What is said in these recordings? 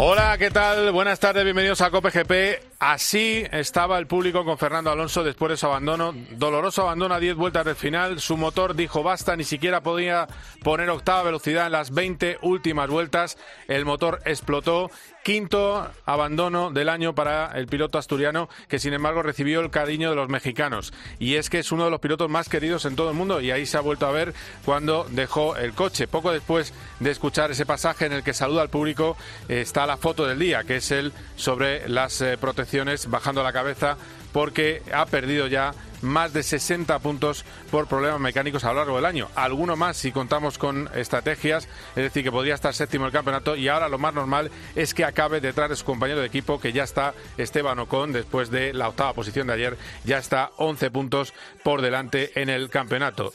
Hola, ¿qué tal? Buenas tardes, bienvenidos a Cope GP. Así estaba el público con Fernando Alonso después de su abandono. Doloroso abandono a 10 vueltas del final. Su motor dijo basta, ni siquiera podía poner octava velocidad en las 20 últimas vueltas. El motor explotó Quinto abandono del año para el piloto asturiano, que sin embargo recibió el cariño de los mexicanos. Y es que es uno de los pilotos más queridos en todo el mundo y ahí se ha vuelto a ver cuando dejó el coche. Poco después de escuchar ese pasaje en el que saluda al público, está la foto del día, que es él sobre las eh, bajando la cabeza porque ha perdido ya más de 60 puntos por problemas mecánicos a lo largo del año. Alguno más si contamos con estrategias, es decir, que podría estar séptimo el campeonato y ahora lo más normal es que acabe detrás de su compañero de equipo, que ya está Esteban Ocon, después de la octava posición de ayer, ya está 11 puntos por delante en el campeonato.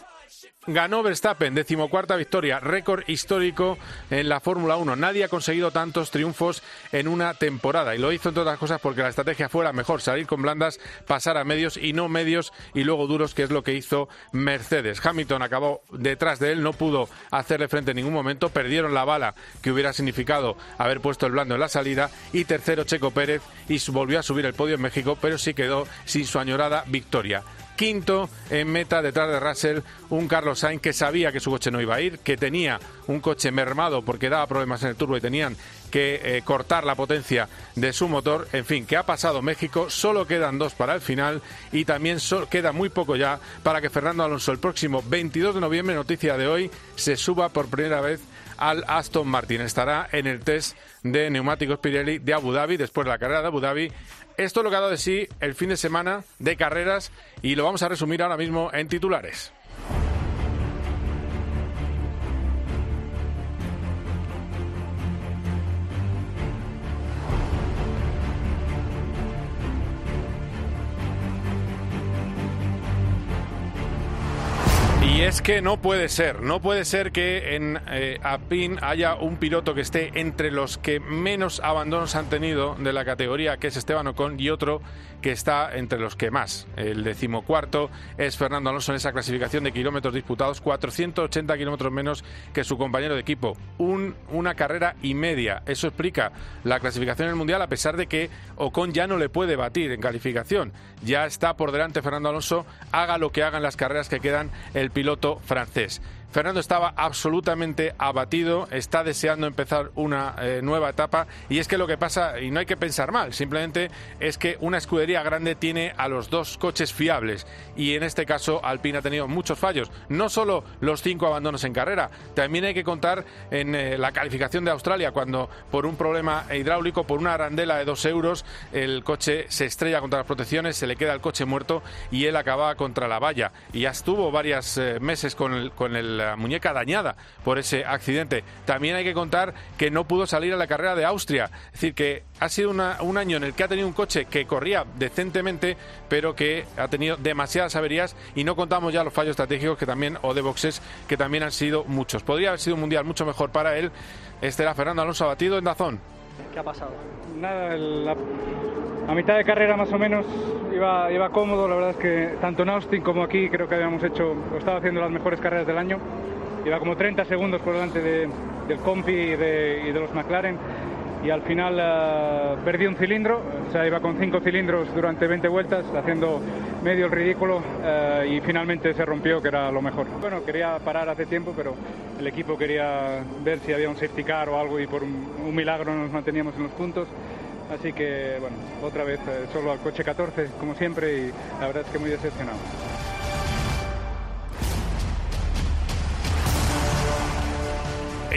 Ganó Verstappen, decimocuarta victoria, récord histórico en la Fórmula 1. Nadie ha conseguido tantos triunfos en una temporada y lo hizo entre otras cosas porque la estrategia fuera mejor, salir con blandas, pasar a medios y no medios y luego duros, que es lo que hizo Mercedes. Hamilton acabó detrás de él, no pudo hacerle frente en ningún momento, perdieron la bala que hubiera significado haber puesto el blando en la salida y tercero Checo Pérez y volvió a subir el podio en México, pero sí quedó sin su añorada victoria quinto en meta detrás de Russell, un Carlos Sainz que sabía que su coche no iba a ir, que tenía un coche mermado porque daba problemas en el turbo y tenían que eh, cortar la potencia de su motor. En fin, que ha pasado México, solo quedan dos para el final y también queda muy poco ya para que Fernando Alonso el próximo 22 de noviembre, noticia de hoy, se suba por primera vez al Aston Martin. Estará en el test de neumáticos Pirelli de Abu Dhabi, después de la carrera de Abu Dhabi. Esto es lo que ha dado de sí el fin de semana de carreras y lo vamos a resumir ahora mismo en titulares. Es que no puede ser, no puede ser que en eh, haya un piloto que esté entre los que menos abandonos han tenido de la categoría, que es Esteban Ocon, y otro que está entre los que más. El decimocuarto es Fernando Alonso en esa clasificación de kilómetros disputados, 480 kilómetros menos que su compañero de equipo. Un, una carrera y media. Eso explica la clasificación en el Mundial, a pesar de que Ocon ya no le puede batir en calificación. Ya está por delante Fernando Alonso, haga lo que haga en las carreras que quedan el piloto francés. Fernando estaba absolutamente abatido, está deseando empezar una eh, nueva etapa y es que lo que pasa, y no hay que pensar mal, simplemente es que una escudería grande tiene a los dos coches fiables y en este caso Alpine ha tenido muchos fallos, no solo los cinco abandonos en carrera, también hay que contar en eh, la calificación de Australia cuando por un problema hidráulico, por una arandela de dos euros, el coche se estrella contra las protecciones, se le queda el coche muerto y él acaba contra la valla y ya estuvo varios eh, meses con el, con el la muñeca dañada por ese accidente. También hay que contar que no pudo salir a la carrera de Austria. Es decir, que ha sido un año en el que ha tenido un coche que corría decentemente, pero que ha tenido demasiadas averías y no contamos ya los fallos estratégicos que también, o de boxes, que también han sido muchos. Podría haber sido un mundial mucho mejor para él. Este era Fernando Alonso abatido en Dazón. ¿Qué ha pasado? Nada, la, a mitad de carrera más o menos iba, iba cómodo, la verdad es que tanto en Austin como aquí creo que habíamos hecho, estaba haciendo las mejores carreras del año. Iba como 30 segundos por delante de, del Compi y y de, los McLaren y al final uh, perdí un cilindro, o sea, iba con cinco cilindros durante 20 vueltas haciendo medio el ridículo uh, y finalmente se rompió, que era lo mejor. Bueno, quería parar hace tiempo, pero el equipo quería ver si había un safety car o algo y por un, un milagro nos manteníamos en los puntos. Así que, bueno, otra vez eh, solo al coche 14, como siempre, y la verdad es que muy decepcionado.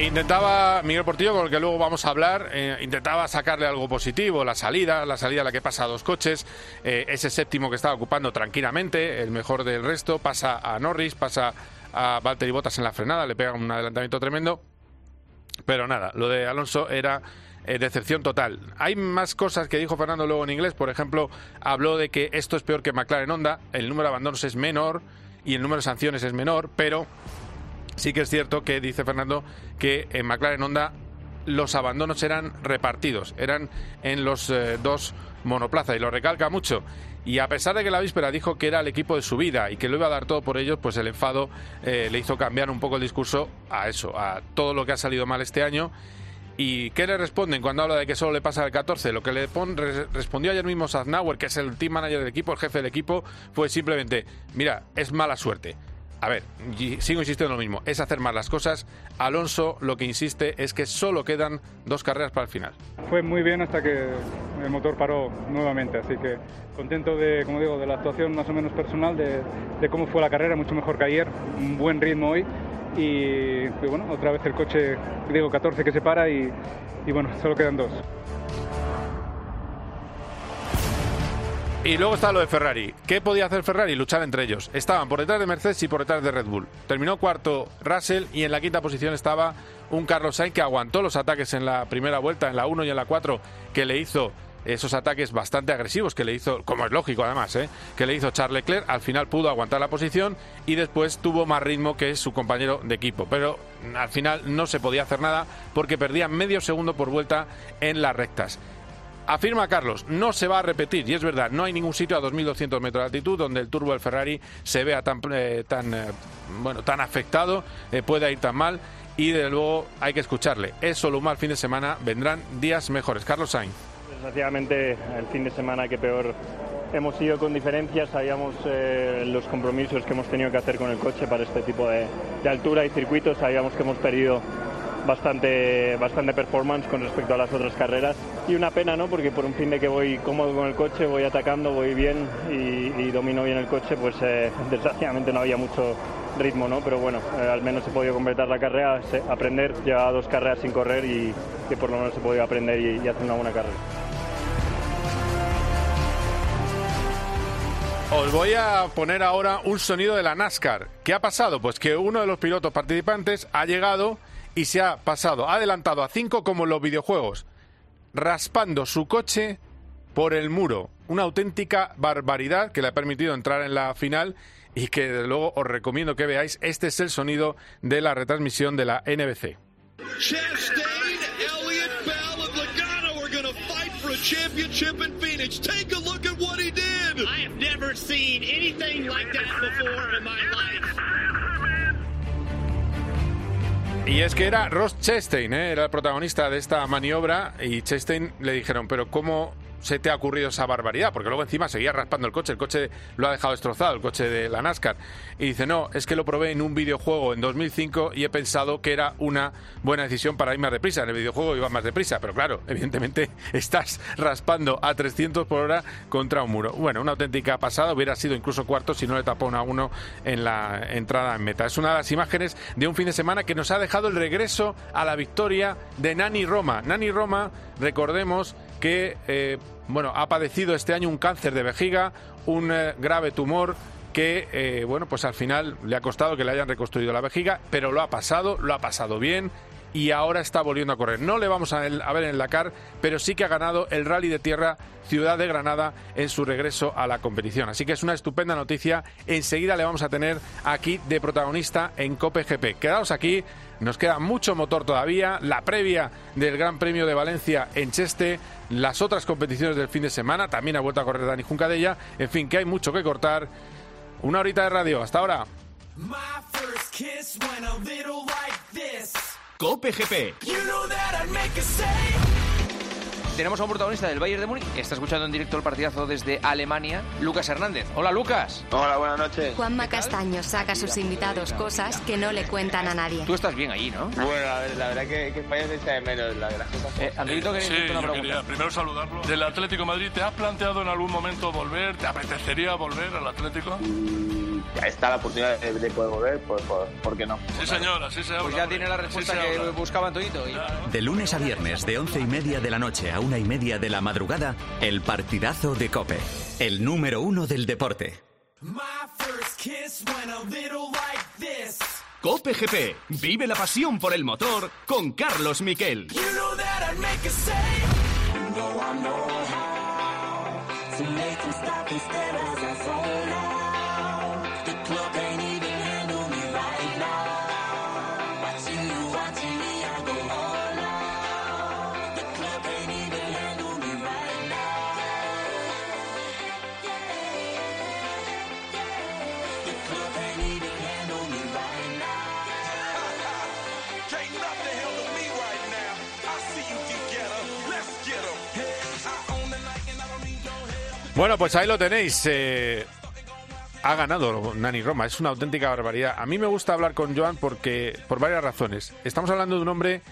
Intentaba, Miguel Portillo, con el que luego vamos a hablar, eh, intentaba sacarle algo positivo, la salida, la salida a la que pasa a dos coches, eh, ese séptimo que estaba ocupando tranquilamente, el mejor del resto, pasa a Norris, pasa a Valtteri Bottas en la frenada, le pega un adelantamiento tremendo, pero nada, lo de Alonso era eh, decepción total. Hay más cosas que dijo Fernando luego en inglés, por ejemplo, habló de que esto es peor que McLaren Honda, el número de abandonos es menor y el número de sanciones es menor, pero sí que es cierto que dice Fernando que en McLaren Honda los abandonos eran repartidos, eran en los eh, dos monoplazas y lo recalca mucho. Y a pesar de que la víspera dijo que era el equipo de su vida y que lo iba a dar todo por ellos, pues el enfado eh, le hizo cambiar un poco el discurso a eso, a todo lo que ha salido mal este año. ¿Y qué le responden cuando habla de que solo le pasa el 14? Lo que le respondió ayer mismo Saznauer, que es el team manager del equipo, el jefe del equipo, fue simplemente, mira, es mala suerte a ver, sigo insistiendo en lo mismo, es hacer mal las cosas. Alonso lo que insiste es que solo quedan dos carreras para el final. Fue muy bien hasta que el motor paró nuevamente, así que contento de, como digo, de la actuación más o menos personal, de, cómo fue la carrera, mucho mejor que ayer, un buen ritmo hoy y, bueno, otra vez el coche, digo 14 que se para y, y bueno, solo quedan dos. Y luego está lo de Ferrari. ¿Qué podía hacer Ferrari? Luchar entre ellos. Estaban por detrás de Mercedes y por detrás de Red Bull. Terminó cuarto Russell y en la quinta posición estaba un Carlos Sainz que aguantó los ataques en la primera vuelta, en la 1 y en la 4, que le hizo esos ataques bastante agresivos que le hizo, como es lógico además, ¿eh? que le hizo Charles Leclerc, al final pudo aguantar la posición y después tuvo más ritmo que su compañero de equipo. Pero al final no se podía hacer nada porque perdía medio segundo por vuelta en las rectas. Afirma Carlos, no se va a repetir, y es verdad, no hay ningún sitio a 2.200 metros de altitud donde el turbo del Ferrari se vea tan, eh, tan, eh, bueno, tan afectado, eh, pueda ir tan mal, y de luego hay que escucharle. Es solo un mal fin de semana, vendrán días mejores. Carlos Sainz. Desgraciadamente, el fin de semana que peor hemos ido con diferencias, sabíamos los compromisos que hemos tenido que hacer con el coche para este tipo de, de altura y circuitos, sabíamos que hemos perdido bastante, bastante performance con respecto a las otras carreras. Y una pena, ¿no? Porque por un fin de que voy cómodo con el coche, voy atacando, voy bien y, domino bien el coche, pues eh, desgraciadamente no había mucho ritmo, ¿no? Pero bueno, eh, al menos he podido completar la carrera, aprender, llevaba dos carreras sin correr y que por lo menos he podido aprender y, y hacer una buena carrera. Os voy a poner ahora un sonido de la NASCAR. ¿Qué ha pasado? Pues que uno de los pilotos participantes ha llegado y se ha pasado, ha adelantado a cinco como en los videojuegos, raspando su coche por el muro. Una auténtica barbaridad que le ha permitido entrar en la final y que desde luego os recomiendo que veáis. Este es el sonido de la retransmisión de la NBC. championship in Phoenix. Take a look at what he did. I have never seen anything like that before in my life. Y es que era Ross Chastain, ¿eh? era el protagonista de esta maniobra y Chastain le dijeron, pero ¿cómo se te ha ocurrido esa barbaridad? Porque luego encima seguía raspando el coche, el coche lo ha dejado destrozado, el coche de la NASCAR. Y dice, no, es que lo probé en un videojuego en 2005 y he pensado que era una buena decisión para ir más deprisa. En el videojuego iba más deprisa, pero claro, evidentemente estás raspando a 300 por hora contra un muro. Bueno, una auténtica pasada, hubiera sido incluso cuarto si no le tapó a uno en la entrada en meta. Es una de las imágenes de un fin de semana que nos ha dejado el regreso a la victoria de Nani Roma. Nani Roma, recordemos que eh, bueno, ha padecido este año un cáncer de vejiga, un eh, grave tumor que, eh, bueno, pues al final le ha costado que le hayan reconstruido la vejiga, pero lo ha pasado, lo ha pasado bien y ahora está volviendo a correr. No le vamos a, ver en la CAR, pero sí que ha ganado el Rally de Tierra Ciudad de Granada en su regreso a la competición. Así que es una estupenda noticia. Enseguida le vamos a tener aquí de protagonista en Cope GP. Quedaos aquí, nos queda mucho motor todavía, la previa del Gran Premio de Valencia en Cheste, las otras competiciones del fin de semana, también ha vuelto a correr Dani Juncadella, en fin, que hay mucho que cortar. Una horita de radio, hasta ahora. Cope GP. Tenemos a un protagonista del Bayern de Múnich. Está escuchando en directo el partidazo desde Alemania, Lucas Hernández. Hola, Lucas. Hola, buenas noches. Juanma Castaño saca a sus invitados cosas que no le cuentan a nadie. Tú estás bien ahí, ¿no? Bueno, a ver, la verdad que, que España se echa de menos la, las cosas. Eh, Andrito, sí, yo quería primero saludarlo. Del Atlético de Madrid, ¿te has planteado en algún momento volver? ¿Te apetecería volver al Atlético? está la oportunidad de, poder volver, pues, ¿por qué no? Sí, señor, así se Pues ya tiene la respuesta que buscaba Antoñito. De lunes a viernes, de once y media de la noche a una y media de la madrugada, el partidazo de Cope, el número uno del deporte. Cope GP, vive la pasión por el motor con Carlos Miquel. Bueno, pues ahí lo tenéis. Eh, ha ganado Nani Roma. Es una auténtica barbaridad. A mí me gusta hablar con Joan porque por varias razones. Estamos hablando de un hombre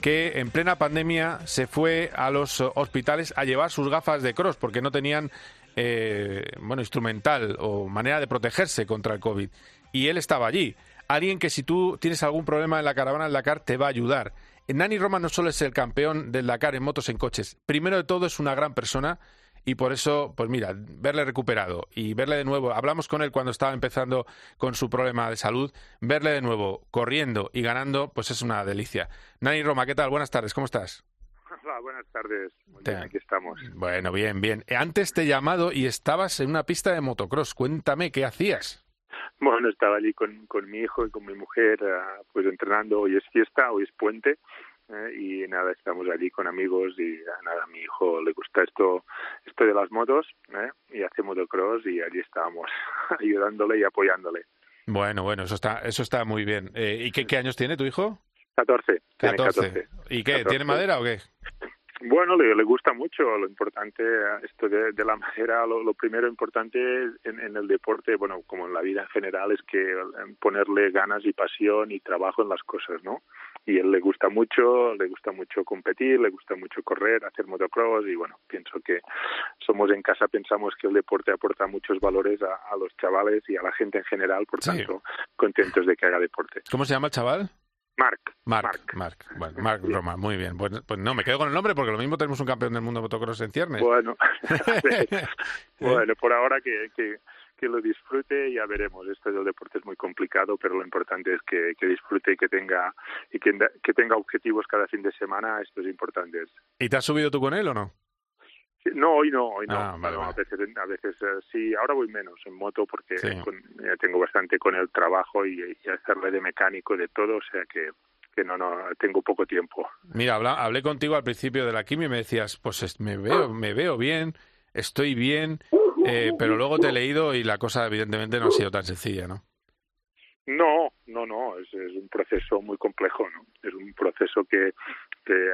que en plena pandemia se fue a los hospitales a llevar sus gafas de cross porque no tenían eh, bueno instrumental o manera de protegerse contra el COVID. Y él estaba allí. Alguien que si tú tienes algún problema en la caravana del Dakar te va a ayudar. Nani Roma no solo es el campeón del Dakar en motos en coches. Primero de todo es una gran persona y por eso, pues mira, verle recuperado y verle de nuevo, hablamos con él cuando estaba empezando con su problema de salud, verle de nuevo corriendo y ganando, pues es una delicia. Nani Roma, ¿qué tal? Buenas tardes, ¿cómo estás? Hola, buenas tardes. Muy bien, aquí estamos. Bueno, bien, bien. Antes te he llamado y estabas en una pista de motocross. Cuéntame, ¿qué hacías? Bueno, estaba allí con, con mi hijo y con mi mujer, ah, pues entrenando. Hoy es fiesta, hoy es puente ¿eh? y nada, estamos allí con amigos y nada, a mi hijo le gusta esto, esto de las motos ¿eh? y hace motocross y allí estábamos ayudándole y apoyándole. Bueno, bueno, eso está, eso está muy bien. Eh, ¿Y qué, qué años tiene tu hijo? 14. 14. ¿Y qué? ¿Tiene madera o qué? Bueno, le, le, gusta mucho. Lo importante, esto de, de la madera, lo, lo, primero importante en, en, el deporte, bueno, como en la vida en general, es que ponerle ganas y pasión y trabajo en las cosas, ¿no? Y él le gusta mucho, le gusta mucho competir, le gusta mucho correr, hacer motocross y bueno, pienso que somos en casa, pensamos que el deporte aporta muchos valores a, a los chavales y a la gente en general, por tanto, sí. contentos de que haga deporte. ¿Cómo se llama el chaval? Marc. Marc, Marc. Bueno, Marc Roma, muy bien. Pues, pues, no, me quedo con el nombre porque lo mismo tenemos un campeón del mundo de motocross en ciernes. Bueno, bueno por ahora que, que, que, lo disfrute ya veremos. Esto del deporte es muy complicado, pero lo importante es que, que disfrute y que tenga y que, que tenga objetivos cada fin de semana. Esto es importante. ¿Y te has subido tú con él o no? No, hoy no, hoy no. Ah, vale, vale. A veces, a veces uh, sí, ahora voy menos en moto porque Sí. con, ya tengo bastante con el trabajo y, y hacerle de mecánico de todo, o sea que, que no, no, tengo poco tiempo. Mira, habla, hablé contigo al principio de la quimio y me decías, pues es- me veo, me veo bien, estoy bien, eh, pero luego te he leído y la cosa evidentemente no ha sido tan sencilla, ¿no? No, no, no, es, es un proceso muy complejo, ¿no? Es un proceso que, que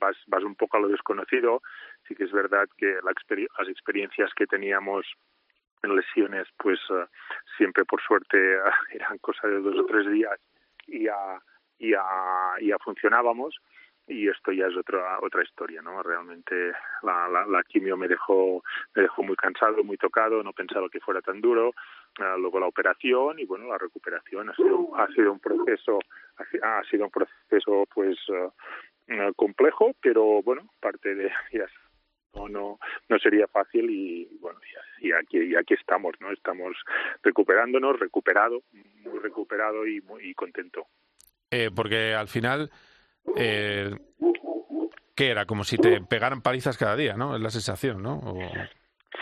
vas, vas un poco a lo desconocido. Sí que es verdad que la exper las experiencias que teníamos en lesiones, pues ah, siempre por suerte ah, eran cosa de dos o tres días y ya, ya, ya funcionábamos. Y esto ya es otra otra historia, ¿no? Realmente la, la, la quimio me dejó me dejó muy cansado, muy tocado, no pensaba que fuera tan duro. Uh, luego la operación y bueno la recuperación ha sido ha sido un proceso ha, si- ha sido un proceso pues uh, complejo pero bueno parte de ya no no no sería fácil y bueno y, y aquí y aquí estamos no estamos recuperándonos recuperado muy recuperado y muy y contento Eh, porque al final, eh, ¿qué era? Como si te pegaran palizas cada día, ¿no? Es la sensación, ¿no? O-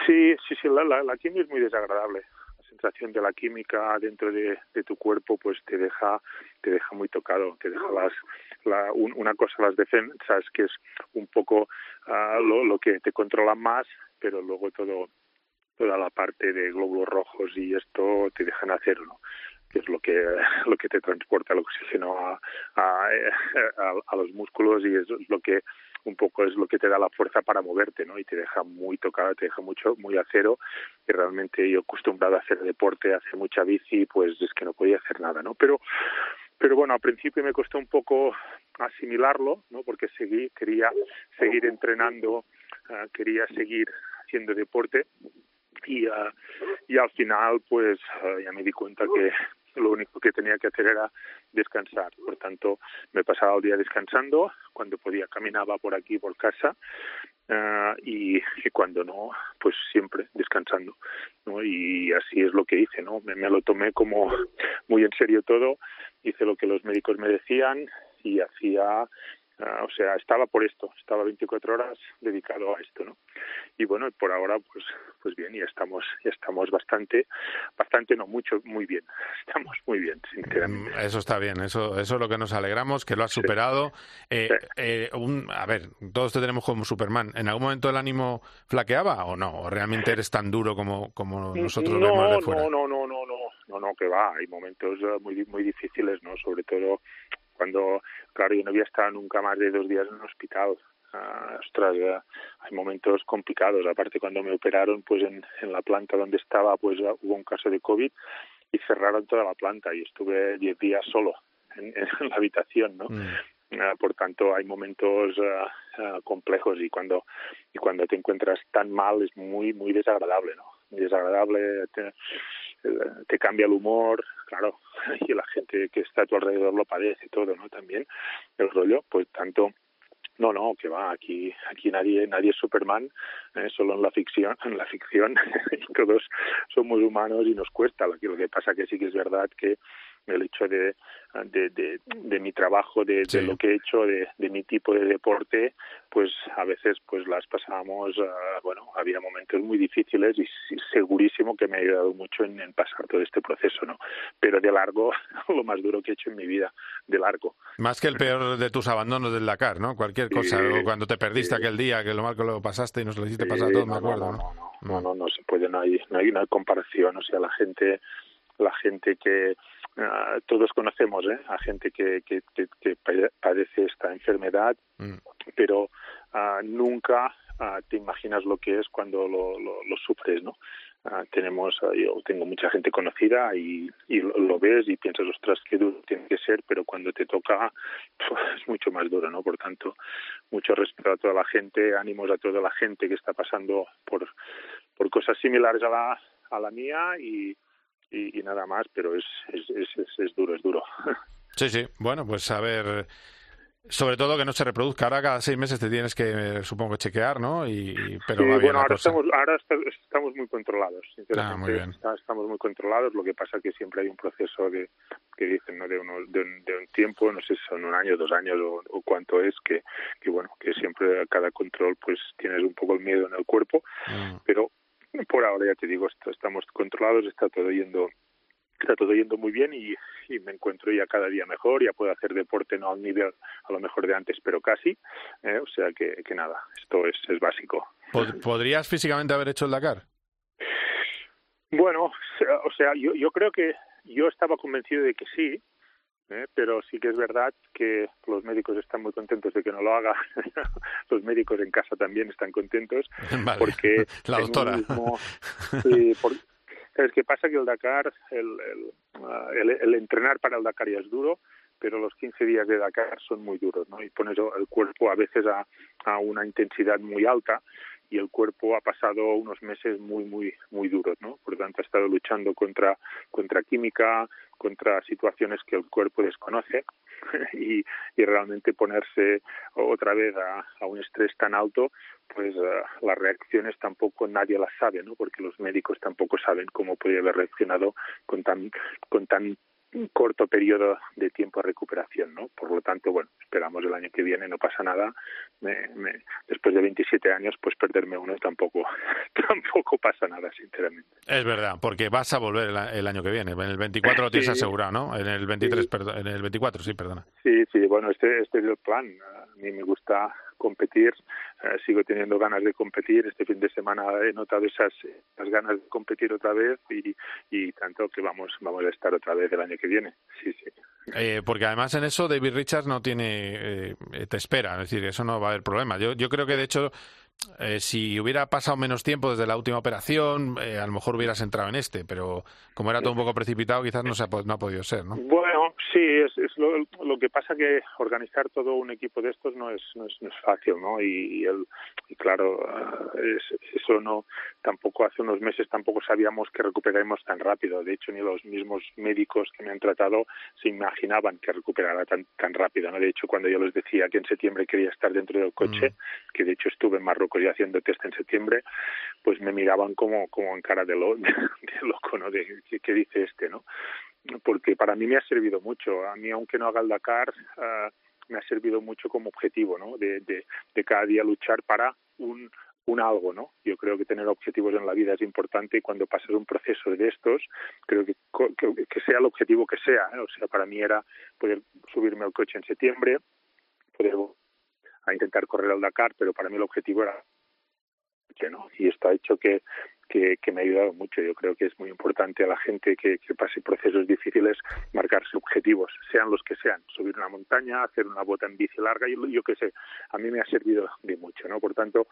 Sí, sí, sí, la, la, la quimio es muy desagradable. La sensación de la química dentro de, tu cuerpo pues te deja te deja muy tocado, te deja las la, un, una cosa las defensas que es un poco uh, lo, lo que te controla más, pero luego todo toda la parte de glóbulos rojos y esto te dejan hacerlo que es lo que lo que te transporta el oxígeno a, a, los músculos y es lo que un poco es lo que te da la fuerza para moverte, ¿no? Y te deja muy tocado, te deja mucho, muy a cero. Y realmente yo acostumbrado a hacer deporte, a hacer mucha bici, pues es que no podía hacer nada, ¿no? Pero, pero bueno, al principio me costó un poco asimilarlo, ¿no? Porque seguí, quería seguir entrenando, uh, quería seguir haciendo deporte y, uh, y al final pues uh, ya me di cuenta que lo único que tenía que hacer era descansar. Por tanto, me pasaba el día descansando, cuando podía caminaba por aquí, por casa, uh, y, cuando no, pues siempre descansando. ¿no? Y así es lo que hice, ¿no? Me, me lo tomé como muy en serio todo, hice lo que los médicos me decían y hacía Uh, o sea, estaba por esto, estaba 24 horas dedicado a esto, ¿no? Y bueno, por ahora, pues, pues bien, ya estamos, ya estamos bastante, bastante, no mucho, muy bien, estamos muy bien, sinceramente. Mm, eso está bien, eso, eso es lo que nos alegramos, que lo has superado. Sí. Eh, sí. Eh, un, a ver, todos te tenemos como Superman. ¿En algún momento el ánimo flaqueaba o no? ¿O realmente eres tan duro como, como nosotros no, vemos de fuera? No, no, no, no, no, no, no, que va. Hay momentos muy, muy difíciles, ¿no? Sobre todo cuando, claro, yo no había estado nunca más de dos días en un hospital. Uh, ostras, uh, hay momentos complicados. Aparte, cuando me operaron, pues en, en la planta donde estaba, pues uh, hubo un caso de COVID y cerraron toda la planta y estuve diez días solo en, en la habitación, ¿no? Mm. Uh, por tanto hay momentos uh, uh, complejos y cuando y cuando te encuentras tan mal es muy muy desagradable no desagradable te, cambia el humor claro y la gente que está a tu alrededor lo padece todo no también el rollo pues tanto no, no, que va, aquí, aquí nadie, nadie es Superman, eh, solo en la ficción, en la ficción todos somos humanos y nos cuesta. Lo que pasa que sí que es verdad que el hecho de, de, de, de mi trabajo, de, sí. de, lo que he hecho, de, de, mi tipo de deporte, pues a veces pues las pasábamos, uh, bueno, había momentos muy difíciles y, segurísimo que me ha ayudado mucho en, en, pasar todo este proceso, ¿no? Pero de largo, lo más duro que he hecho en mi vida, de largo. Más que el peor de tus abandonos del Dakar, ¿no? Cualquier cosa, cuando te perdiste aquel día, que lo mal que lo pasaste y nos lo hiciste pasar todo, no, me acuerdo, no, no, no, no, no, no se puede, no hay, no hay una comparación, o sea, la gente la gente que uh, todos conocemos ¿eh? a gente que, que, que, que padece esta enfermedad, mm. pero uh, nunca uh, te imaginas lo que es cuando lo, lo, lo sufres, ¿no? tenemos, yo tengo mucha gente conocida y, y lo, lo, ves y piensas, ostras, qué duro tiene que ser, pero cuando te toca pues, es mucho más duro, ¿no? Por tanto, mucho respeto a toda la gente, ánimos a toda la gente que está pasando por, por cosas similares a la, a la mía y, y, y nada más, pero es, es, es, es, duro, es duro. Sí, sí, bueno, pues a ver, sobre todo que no se reproduzca. Ahora cada seis meses te tienes que, supongo, chequear, ¿no? Y, pero sí, va bien bueno, ahora cosa. estamos, ahora estamos muy controlados, sinceramente. Ah, muy bien. Estamos muy controlados, lo que pasa que siempre hay un proceso de, que dicen, ¿no? De, unos, de, un, de un tiempo, no sé si son un año, dos años o, o cuánto es, que, que, bueno, que siempre a cada control pues tienes un poco el miedo en el cuerpo, mm. pero por ahora ya te digo, estamos controlados, está todo yendo está todo yendo muy bien y, y, me encuentro ya cada día mejor, ya puedo hacer deporte no al nivel a lo mejor de antes, pero casi, eh, o sea que, que nada, esto es, es básico. ¿Podrías físicamente haber hecho el Dakar? Bueno, o sea, yo, yo creo que yo estaba convencido de que sí, ¿eh? pero sí que es verdad que los médicos están muy contentos de que no lo haga. los médicos en casa también están contentos vale. porque la doctora. Mismo, sí, por, ¿Sabes qué pasa? Que el Dakar, el, el, el, el, entrenar para el Dakar ya es duro, pero los 15 días de Dakar son muy duros, ¿no? Y pones el cuerpo a veces a, a una intensidad muy alta y el cuerpo ha pasado unos meses muy muy muy duros no por lo tanto ha estado luchando contra contra química contra situaciones que el cuerpo desconoce y, y realmente ponerse otra vez a, a un estrés tan alto pues uh, las reacciones tampoco nadie las sabe no porque los médicos tampoco saben cómo puede haber reaccionado con tan con tan corto periodo de tiempo de recuperación, ¿no? Por lo tanto, bueno, esperamos el año que viene, no pasa nada. Me, me, después de 27 años, pues perderme uno tampoco, tampoco pasa nada, sinceramente. Es verdad, porque vas a volver el, el año que viene. En el 24 lo tienes sí. asegurado, ¿no? En el 23, sí. perdón, en el 24, sí, perdona. Sí, sí, bueno, este, este es el plan. A mí me gusta competir, eh, sigo teniendo ganas de competir. Este fin de semana he notado esas, esas ganas de competir otra vez y, y tanto que vamos, vamos a estar otra vez el año que viene. Sí, sí. Eh, porque además en eso David Richards no tiene, eh, te espera, es decir, eso no va a haber problema. Yo, yo creo que de hecho eh, si hubiera pasado menos tiempo desde la última operación, eh, a lo mejor hubieras entrado en este, pero como era todo un poco precipitado, quizás no, se ha, no ha podido ser, ¿no? Bueno, sí, es, es lo, lo, que pasa que organizar todo un equipo de estos no es, no es, no es fácil, ¿no? Y, y, el, y claro, es, eso no, tampoco hace unos meses tampoco sabíamos que recuperaremos tan rápido. De hecho, ni los mismos médicos que me han tratado se imaginaban que recuperara tan, tan rápido, ¿no? De hecho, cuando yo les decía que en septiembre quería estar dentro del coche, mm. que de hecho estuve en Marruecos ya haciendo test en septiembre, pues me miraban como, como en cara de, lo, de, loco, ¿no? De ¿qué, dice este, ¿no? porque para mí me ha servido mucho. A mí, aunque no haga el Dakar, uh, me ha servido mucho como objetivo, ¿no? De, cada día luchar para un, un algo, ¿no? Yo creo que tener objetivos en la vida es importante y cuando pasas un proceso de estos, creo que, que, que sea el objetivo que sea. ¿eh? O sea, para mí era poder subirme al coche en septiembre, poder a intentar correr al Dakar, pero para mí el objetivo era ¿no? Y esto ha hecho que, que, me ha ayudado mucho. Yo creo que es muy importante a la gente que, que pase procesos difíciles marcarse objetivos, sean los que sean. Subir una montaña, hacer una bota en bici larga, yo, yo qué sé, a mí me ha servido de mucho, ¿no? Por tanto,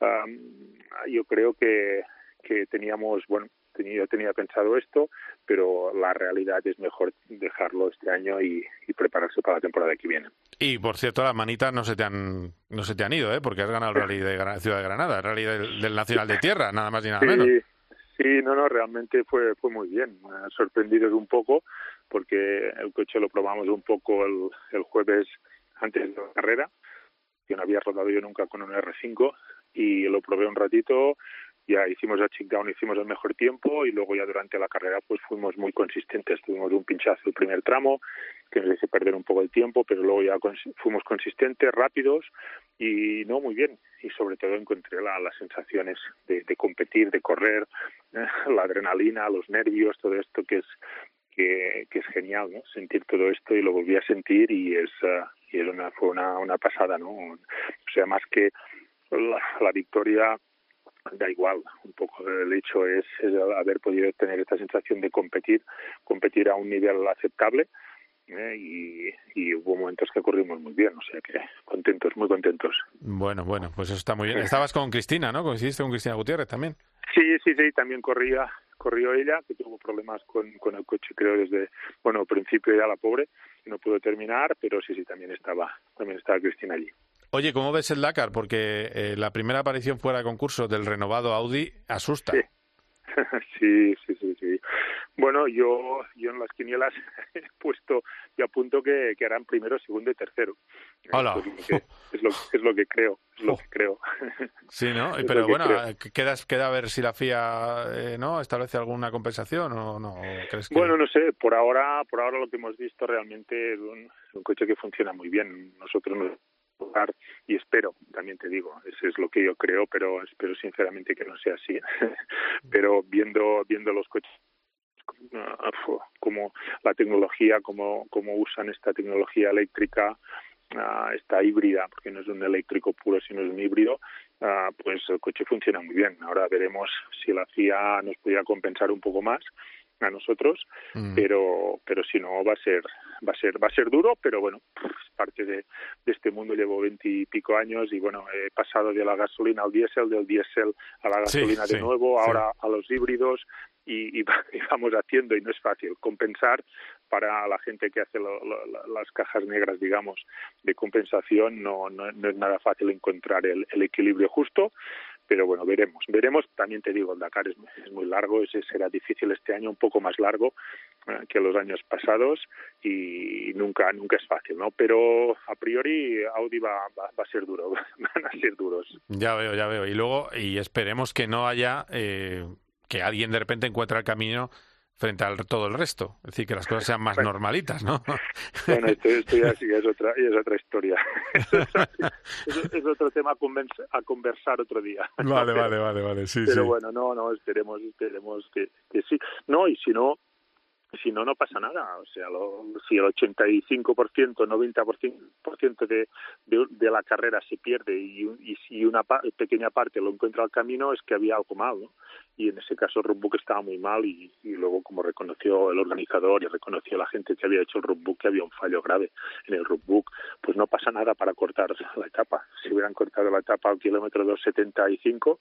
um, yo creo que, que teníamos, bueno, tenía, tenía pensado esto, pero la realidad es mejor dejarlo este año y, y, prepararse para la temporada que viene. Y por cierto, las manitas no se te han no se te han ido, ¿eh? porque has ganado el rally de Gran, Ciudad de Granada, el rally del, del, Nacional de Tierra, nada más y nada sí, menos. Sí, no, no, realmente fue fue muy bien. Me ha sorprendido un poco porque el coche lo probamos un poco el, el jueves antes de la carrera. Yo no había rodado yo nunca con un R5 y lo probé un ratito, ya hicimos el check down, hicimos el mejor tiempo y luego ya durante la carrera pues fuimos muy consistentes. Tuvimos un pinchazo el primer tramo que nos hizo perder un poco el tiempo, pero luego ya cons fuimos consistentes, rápidos y no muy bien. Y sobre todo encontré la, las sensaciones de, de competir, de correr, la adrenalina, los nervios, todo esto que es que, que es genial, ¿no? Sentir todo esto y lo volví a sentir y es uh, y es una, fue una, una pasada, ¿no? O sea, más que la, la victoria da igual, un poco el hecho es, es, haber podido tener esta sensación de competir, competir a un nivel aceptable ¿eh? y, y, hubo momentos que corrimos muy bien, o sea que contentos, muy contentos. Bueno, bueno, pues eso está muy bien. Estabas con Cristina, ¿no? Coincidiste con Cristina Gutiérrez también. Sí, sí, sí, también corría, corrió ella, que tuvo problemas con, con el coche, creo, desde, bueno, al principio ya la pobre, no pudo terminar, pero sí, sí, también estaba, también estaba Cristina allí. Oye, ¿cómo ves el Dakar? Porque eh, la primera aparición fuera de concurso del renovado Audi asusta. Sí. sí, sí, sí, sí. Bueno, yo, yo en las quinielas he puesto y apunto que, que harán primero, segundo y tercero. Hola. Es, lo que, es, lo, es lo que creo, es lo que creo. Sí, ¿no? Pero bueno, queda, queda a ver si la FIA eh, no establece alguna compensación o no. ¿crees que... Bueno, no sé. Por ahora, por ahora lo que hemos visto realmente es un, un coche que funciona muy bien. Nosotros nos y espero, también te digo, eso es lo que yo creo, pero espero sinceramente que no sea así. pero viendo viendo los coches uh, como la tecnología, como cómo usan esta tecnología eléctrica, uh, esta híbrida, porque no es un eléctrico puro, sino es un híbrido, uh, pues el coche funciona muy bien. Ahora veremos si la FIA nos pudiera compensar un poco más a nosotros, mm. pero pero si no va a ser va a ser va a ser duro, pero bueno, es parte de, de este mundo llevo veintipico años y bueno, he pasado de la gasolina al diésel, del diésel a la gasolina sí, de sí, nuevo, sí. ahora a los híbridos y, y, y, vamos haciendo y no es fácil compensar para la gente que hace lo, lo, las cajas negras, digamos, de compensación, no, no, no es nada fácil encontrar el, el equilibrio justo, pero bueno, veremos, veremos. También te digo, el Dakar es, es muy largo, ese será difícil este año, un poco más largo eh, que los años pasados y nunca, nunca es fácil, ¿no? Pero a priori Audi va, va, a ser duro, van a ser duros. Ya veo, ya veo. Y luego, y esperemos que no haya, eh, que alguien de repente encuentre el camino frente a todo el resto. Es decir, que las cosas sean más bueno, normalitas, ¿no? Bueno, esto, esto ya sí es otra, es otra historia. es, es, otro tema a, conversar, a conversar otro día. Vale, pero, vale, vale, vale, sí, Pero sí. bueno, no, no, esperemos, esperemos que, que sí. No, y si no, si no, no pasa nada. O sea, lo, si el 85%, 90% de, de, de la carrera se pierde y, y si una pa pequeña parte lo encuentra al camino, es que había algo mal, ¿no? Y en ese caso el roadbook estaba muy mal y, y, luego como reconoció el organizador y reconoció la gente que había hecho el roadbook que había un fallo grave en el roadbook, pues no pasa nada para cortar la etapa. Si hubieran cortado la etapa al kilómetro 275,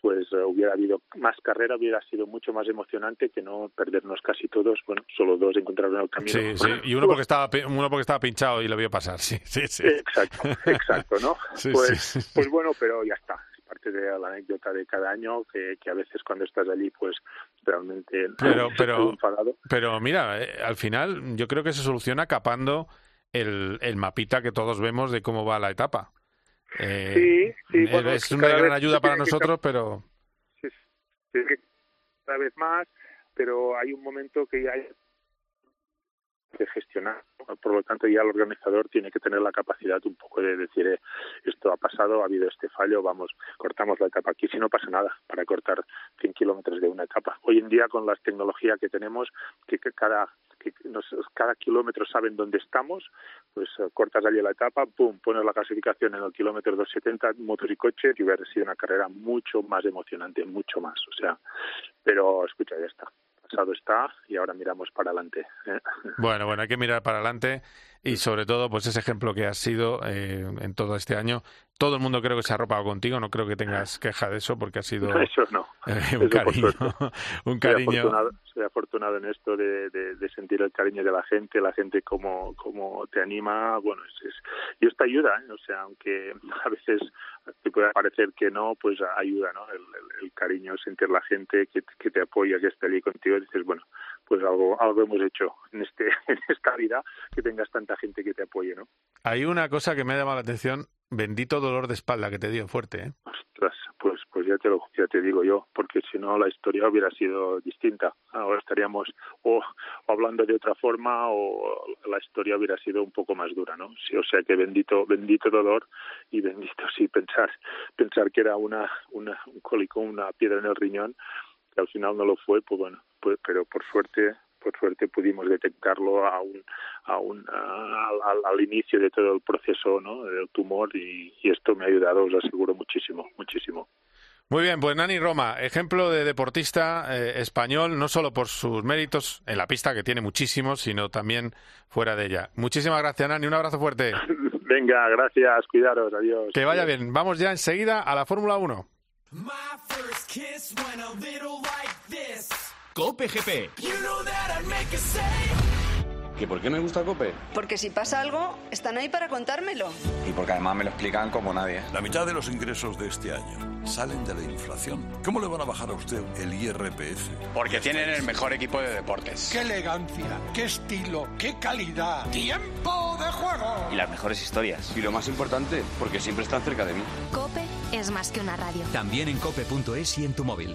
pues uh, hubiera habido más carrera, hubiera sido mucho más emocionante que no perdernos casi todos, bueno, solo dos encontraron el camino. Sí, sí, y uno porque estaba uno porque estaba pinchado y lo vio pasar, sí, sí, sí. Exacto, exacto, ¿no? Sí, pues, sí. pues bueno, pero ya está, es parte de la anécdota de cada año que, que a veces cuando estás allí, pues realmente pero, pero, enfadado. pero mira, eh, al final yo creo que se soluciona capando el, el mapita que todos vemos de cómo va la etapa. Eh, sí, sí, eh, bueno, es una gran ayuda para que nosotros, pero sí, sí, cada vez más, pero hay un momento que ya hay que gestionar. Por lo tanto, ya el organizador tiene que tener la capacidad un poco de decir, eh, esto ha pasado, ha habido este fallo, vamos, cortamos la etapa aquí. Si no pasa nada para cortar 100 kilómetros de una etapa. Hoy en día, con las tecnologías que tenemos, que, que cada que nos, cada kilómetro saben dónde estamos, pues eh, cortas allí la etapa, pum, pones la clasificación en el kilómetro 270, motos y coches, y hubiera sido una carrera mucho más emocionante, mucho más. O sea, pero escucha, ya está. Pasado está y ahora miramos para adelante. ¿eh? bueno, bueno, hay que mirar para adelante y sobre todo, pues ese ejemplo que has sido eh, en todo este año. Todo el mundo creo que se ha arropado contigo, no creo que tengas queja de eso porque ha sido Eso no. eh, un cariño, un Soy cariño. afortunado, soy afortunado en esto de, de, de sentir el cariño de la gente, la gente como, como te anima, bueno, es, es, y esto ayuda, ¿eh? o sea, aunque a veces te pueda parecer que no, pues ayuda, ¿no? El, el, el cariño, sentir la gente que, que te apoya, que está allí contigo, dices, bueno, pues algo, algo hemos hecho en, este, en esta vida, que tengas tanta gente que te apoye, ¿no? Hay una cosa que me ha llamado la atención, bendito dolor de espalda que te dio fuerte, ¿eh? Ostras, pues, pues ya te lo, ya te digo yo, porque si no la historia hubiera sido distinta. Ahora estaríamos o, o hablando de otra forma o la historia hubiera sido un poco más dura, ¿no? Sí, o sea que bendito, bendito dolor y bendito sí pensar, pensar que era una, una un cólico, una piedra en el riñón, que al final no lo fue, pues bueno, pues, pero por suerte por suerte pudimos detectarlo a un, a un, a, al, al, inicio de todo el proceso ¿no? del tumor y, y, esto me ha ayudado, os aseguro, muchísimo, muchísimo. Muy bien, pues Nani Roma, ejemplo de deportista eh, español, no solo por sus méritos en la pista, que tiene muchísimos, sino también fuera de ella. Muchísimas gracias, Nani, un abrazo fuerte. Venga, gracias, cuidaros, adiós. Que vaya bien, vamos ya enseguida a la Fórmula 1. Cope GP. ¿Que por qué me gusta Cope? Porque si pasa algo, están ahí para contármelo. Y porque además me lo explican como nadie. La mitad de los ingresos de este año salen de la inflación. ¿Cómo le van a bajar a usted el IRPF? Porque tienen el mejor equipo de deportes. ¡Qué elegancia! ¡Qué estilo! ¡Qué calidad! ¡Tiempo de juego! Y las mejores historias. Y lo más importante, porque siempre están cerca de mí. Cope es más que una radio. También en cope.es y en tu móvil.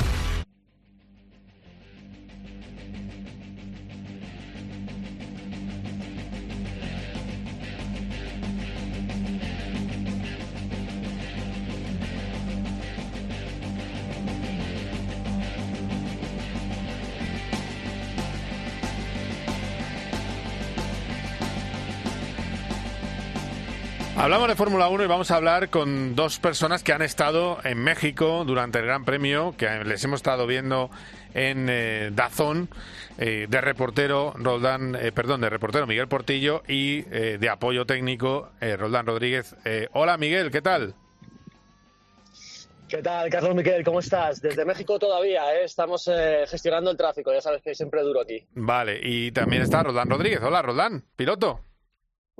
Hablamos de Fórmula 1 y vamos a hablar con dos personas que han estado en México durante el Gran Premio, que les hemos estado viendo en eh, Dazón, eh, de reportero Roldán, eh, perdón, de reportero Miguel Portillo y de apoyo técnico Roldán Rodríguez. Hola Miguel, ¿qué tal? ¿Qué tal, Carlos Miquel? ¿Cómo estás? Desde México todavía, ¿eh? estamos eh, gestionando el tráfico, ya sabes que siempre duro aquí. Vale, y también está Roldán Rodríguez. Hola Roldán, piloto.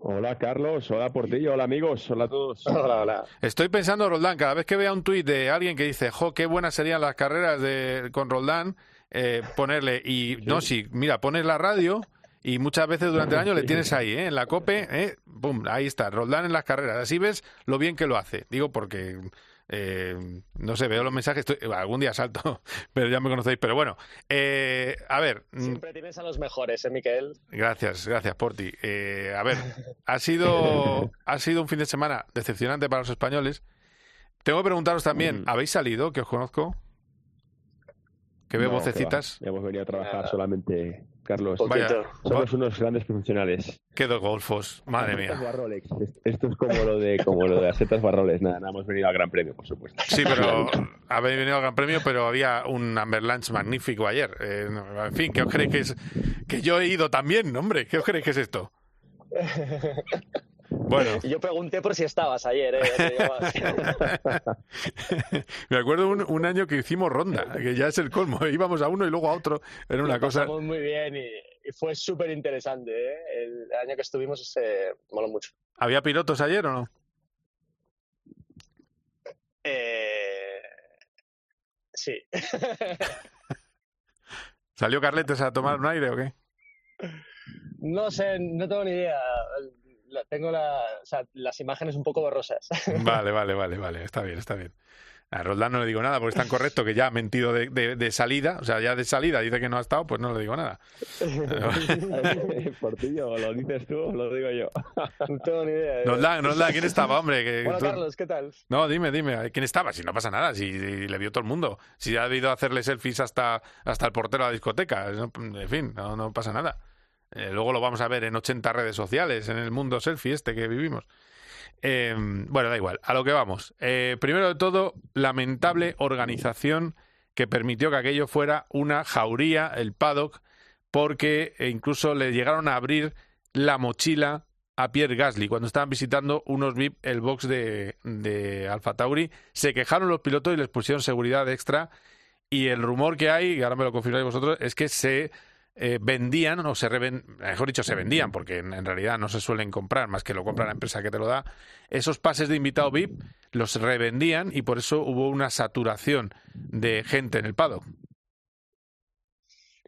Hola Carlos, hola Portillo, hola amigos, hola a todos. Hola, hola. Estoy pensando, Roldán, cada vez que vea un tuit de alguien que dice, jo, qué buenas serían las carreras de, con Roldán, eh, ponerle, y sí. no, sí, mira, pones la radio y muchas veces durante el año le tienes ahí, ¿eh? en la COPE, ¿eh? Boom, ahí está, Roldán en las carreras, así ves lo bien que lo hace. Digo porque... Eh, no sé, veo los mensajes, estoy, algún día salto, pero ya me conocéis. Pero bueno, eh, a ver. Siempre tienes a los mejores, ¿eh, Miquel? Gracias, gracias, Porti. Eh, a ver, ha sido, ha sido un fin de semana decepcionante para los españoles. Tengo que preguntaros también, ¿habéis salido, que os conozco? que ve No, que vocecitas. va. Hemos venido a trabajar solamente, Carlos. Vaya. Somos unos grandes profesionales. Qué dos golfos, madre mía. Barrolex. Esto es como lo de como lo de las setas Barroles. Nada, nada, hemos venido al Gran Premio, por supuesto. Sí, pero habéis venido al Gran Premio, pero había un Amber Lunch magnífico ayer. Eh, en fin, ¿qué os creéis que es? Que yo he ido también, hombre. ¿Qué os creéis que es esto? Bueno. Yo pregunté por si estabas ayer, ¿eh? Me acuerdo un, un año que hicimos ronda, que ya es el colmo. Íbamos a uno y luego a otro. Era una Lo cosa. muy bien y, y fue súper interesante, ¿eh? El año que estuvimos se moló mucho. ¿Había pilotos ayer o no? Eh... Sí. ¿Salió Carletes a tomar un aire o qué? No sé, no tengo ni idea. La- tengo la, o sea, las imágenes un poco borrosas. Vale, vale, vale, vale. Está bien, está bien. A Roldán no le digo nada porque es tan correcto que ya ha mentido de, de- de salida. O sea, ya de salida dice que no ha estado, pues no le digo nada. Portillo, ¿lo dices tú o lo digo yo? No tengo ni idea. Roldán, Roldán, ¿quién estaba, hombre? Que tú- Carlos, ¿qué tal? No, dime, dime, ¿quién estaba? Si no pasa nada, si, si le vio todo el mundo. Si ha debido hacerle selfies hasta, hasta el portero de la discoteca. En fin, no, no pasa nada. Eh, luego lo vamos a ver en 80 redes sociales, en el mundo selfie este que vivimos. Eh, bueno, da igual, a lo que vamos. Eh, primero de todo, lamentable organización que permitió que aquello fuera una jauría, el paddock, porque incluso le llegaron a abrir la mochila a Pierre Gasly cuando estaban visitando unos VIP el box de, de Alfa Tauri. Se quejaron los pilotos y les pusieron seguridad extra. Y el rumor que hay, y ahora me lo confirmáis vosotros, es que se eh, vendían, o se reven, mejor dicho, se vendían, porque en, realidad no se suelen comprar, más que lo compra la empresa que te lo da. Esos pases de invitado VIP los revendían y por eso hubo una saturación de gente en el paddock.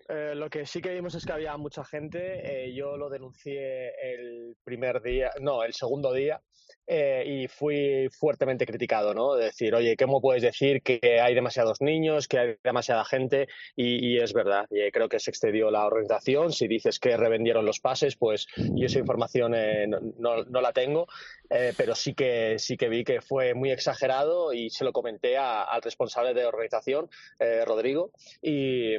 Eh, lo que sí que vimos es que había mucha gente. eh, yo lo denuncié el primer día, no, el segundo día, eh, y fui fuertemente criticado, ¿no? De decir, oye, ¿cómo puedes decir que hay demasiados niños, que hay demasiada gente? Y, y es verdad, y creo que se excedió la organización. Si dices que revendieron los pases, pues yo esa información eh, no, no- no la tengo, eh, pero sí que, sí que vi que fue muy exagerado y se lo comenté a- al responsable de organización, eh, Rodrigo, y,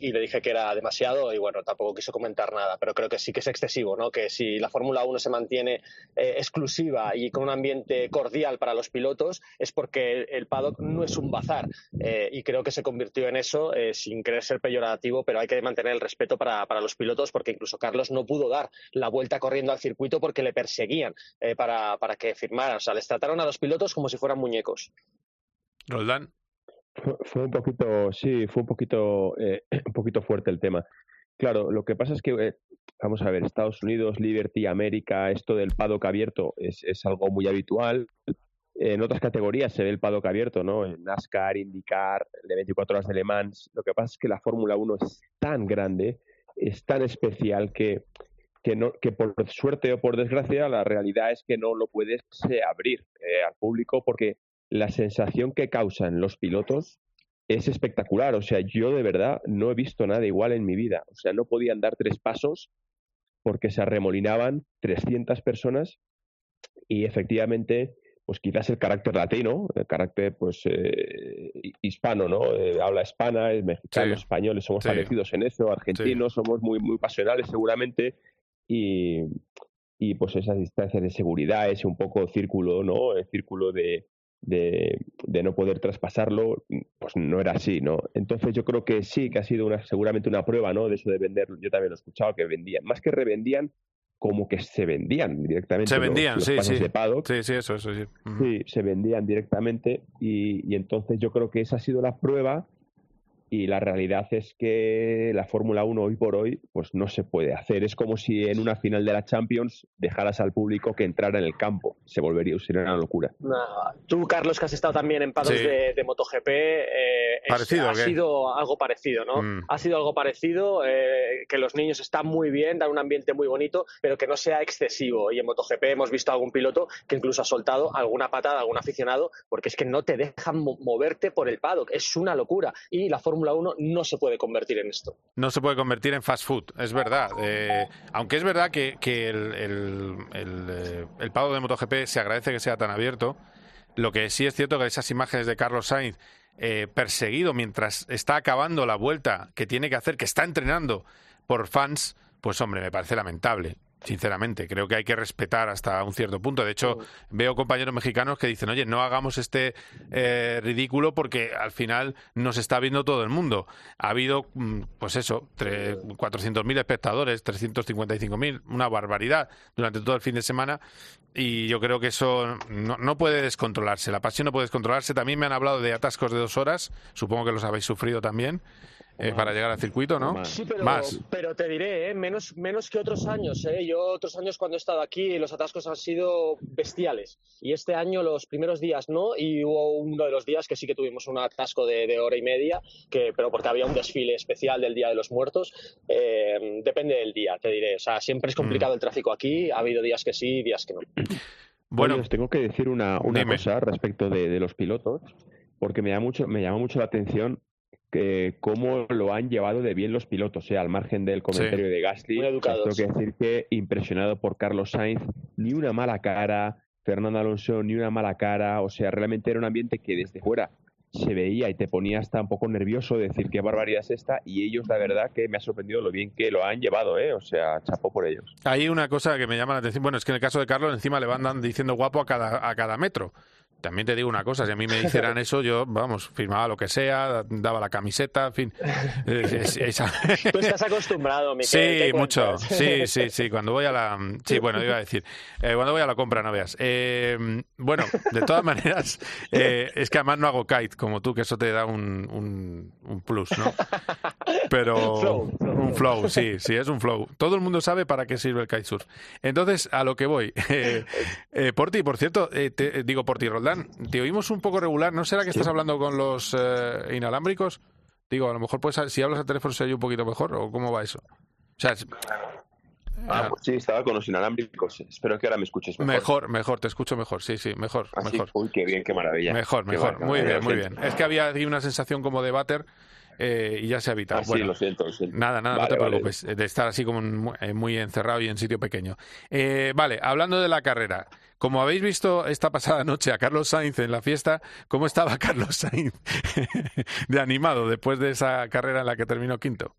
y le dije que era demasiado y bueno, tampoco quiso comentar nada, pero creo que sí que es excesivo, ¿no? Que si la Fórmula 1 se mantiene eh, exclusiva y con un ambiente cordial para los pilotos es porque el, el paddock no es un bazar eh, y creo que se convirtió en eso eh, sin querer ser peyorativo, pero hay que mantener el respeto para, para los pilotos porque incluso Carlos no pudo dar la vuelta corriendo al circuito porque le perseguían eh, para, para que firmaran, o sea, les trataron a los pilotos como si fueran muñecos. Roldán. Fue, fue un poquito, sí, fue un poquito, eh, un poquito fuerte el tema. Claro, lo que pasa es que, eh, vamos a ver, Estados Unidos, Liberty, América, esto del paddock abierto es, es algo muy habitual. En otras categorías se ve el paddock abierto, ¿no? En NASCAR, IndyCar, el de 24 horas de Le Mans. Lo que pasa es que la Fórmula 1 es tan grande, es tan especial que, que, no, que por suerte o por desgracia la realidad es que no lo puedes eh, abrir eh, al público porque la sensación que causan los pilotos es espectacular. O sea, yo de verdad no he visto nada igual en mi vida. O sea, no podían dar tres pasos porque se arremolinaban 300 personas y efectivamente, pues quizás el carácter latino, el carácter pues eh, hispano, ¿no? Eh, habla hispana, es mexicano, Sí. españoles, somos Sí. parecidos en eso, argentinos, somos muy, muy pasionales seguramente y, y pues esas distancias de seguridad, ese un poco círculo, ¿no? El círculo de, de, de no poder traspasarlo, pues no era así, ¿no? Entonces yo creo que sí, que ha sido una, seguramente una prueba, ¿no? De eso de vender, yo también lo he escuchado, que vendían, más que revendían, como que se vendían directamente. Se vendían, los sí, sí. de paddock. Sí, sí, eso, eso, sí. Sí, se vendían directamente y, y entonces yo creo que esa ha sido la prueba y la realidad es que la Fórmula 1 hoy por hoy pues no se puede hacer. Es como si en una final de la Champions dejaras al público que entrara en el campo. Se volvería sería una locura. Nada. Tú, Carlos, que has estado también en paddocks Sí. de, de MotoGP, eh, es- ¿Parecido o ha sido algo parecido, ¿no? Mm. Ha sido algo parecido, eh, que los niños están muy bien, dan un ambiente muy bonito, pero que no sea excesivo. Y en MotoGP hemos visto a algún piloto que incluso ha soltado alguna patada a algún aficionado, porque es que no te dejan mo- moverte por el paddock. Es una locura. Y la Fórmula 1 no se puede convertir en esto. no se puede convertir en fast food, es verdad. Eh, aunque es verdad que, el, eh, el pago de MotoGP se agradece que sea tan abierto, lo que sí es cierto que esas imágenes de Carlos Sainz eh, perseguido mientras está acabando la vuelta que tiene que hacer, que está entrenando por fans, pues hombre, me parece lamentable sinceramente. Creo que hay que respetar hasta un cierto punto. De hecho, veo compañeros mexicanos que dicen, oye, no hagamos este eh, ridículo porque al final nos está viendo todo el mundo. Ha habido, mm, pues eso, 400.000 espectadores, 355.000, una barbaridad durante todo el fin de semana y yo creo que eso no, no, puede descontrolarse. La pasión no puede descontrolarse. También me han hablado de atascos de dos horas, supongo que los habéis sufrido también. Eh, para llegar al circuito, ¿no? Sí, pero, Más. pero te diré, ¿eh? menos, menos que otros años. ¿eh? Yo otros años cuando he estado aquí los atascos han sido bestiales. Y este año los primeros días no, y hubo uno de los días que sí que tuvimos un atasco de, hora y media, que, pero porque había un desfile especial del Día de los Muertos. Eh, depende del día, te diré. O sea, siempre es complicado Mm. el tráfico aquí. Ha habido días que sí y días que no. Bueno, os tengo que decir una, una cosa respecto de, de los pilotos, porque me, da mucho, me llama mucho la atención que cómo lo han llevado de bien los pilotos, o sea, al margen del comentario Sí. de Gasly, Muy educados. tengo que decir que impresionado por Carlos Sainz, ni una mala cara, Fernando Alonso, ni una mala cara, o sea, realmente era un ambiente que desde fuera se veía y te ponía hasta un poco nervioso de decir qué barbaridad es esta, y ellos, la verdad, que me ha sorprendido lo bien que lo han llevado, ¿eh? O sea, chapó por ellos. Hay una cosa que me llama la atención. Bueno, es que en el caso de Carlos, encima le van dan- diciendo guapo a cada, a cada metro. También te digo una cosa, si a mí me dijeran eso, yo, vamos, firmaba lo que sea, daba la camiseta, en fin. Es- es- esa- Tú estás acostumbrado, Miquel. Sí, ¿qué mucho. Sí, sí, sí. Cuando voy a la. Sí, bueno, iba a decir. eh, cuando voy a la compra, no veas. Eh, bueno, de todas maneras, eh, es que además no hago kite como tú, que eso te da un, un, un plus, ¿no? Pero. Flow, Un flow, sí, sí, es un flow. Todo el mundo sabe para qué sirve el kitesurf. Entonces, a lo que voy. Eh, eh, Porti, por cierto, eh, te- digo Porti Roldán, te oímos un poco regular. ¿No será que estás hablando con los eh, inalámbricos? Digo, a lo mejor pues si hablas al teléfono se oye un poquito mejor, ¿o cómo va eso? O sea, es- Ah, pues sí, estaba con los inalámbricos. Espero que ahora me escuches mejor. Mejor, mejor, te escucho mejor, sí, sí, mejor, Así, mejor. uy, qué bien, qué maravilla. Mejor, Qué mejor, maravilla, muy bien, muy bien. Es que había ahí una sensación como de váter eh, y ya se ha evitado. Ah, sí, lo siento, lo siento. Nada, nada, no te preocupes, eh, de estar así como en eh, muy encerrado y en sitio pequeño. Eh, vale, hablando de la carrera, como habéis visto esta pasada noche a Carlos Sainz en la fiesta, ¿cómo estaba Carlos Sainz de animado después de esa carrera en la que terminó quinto?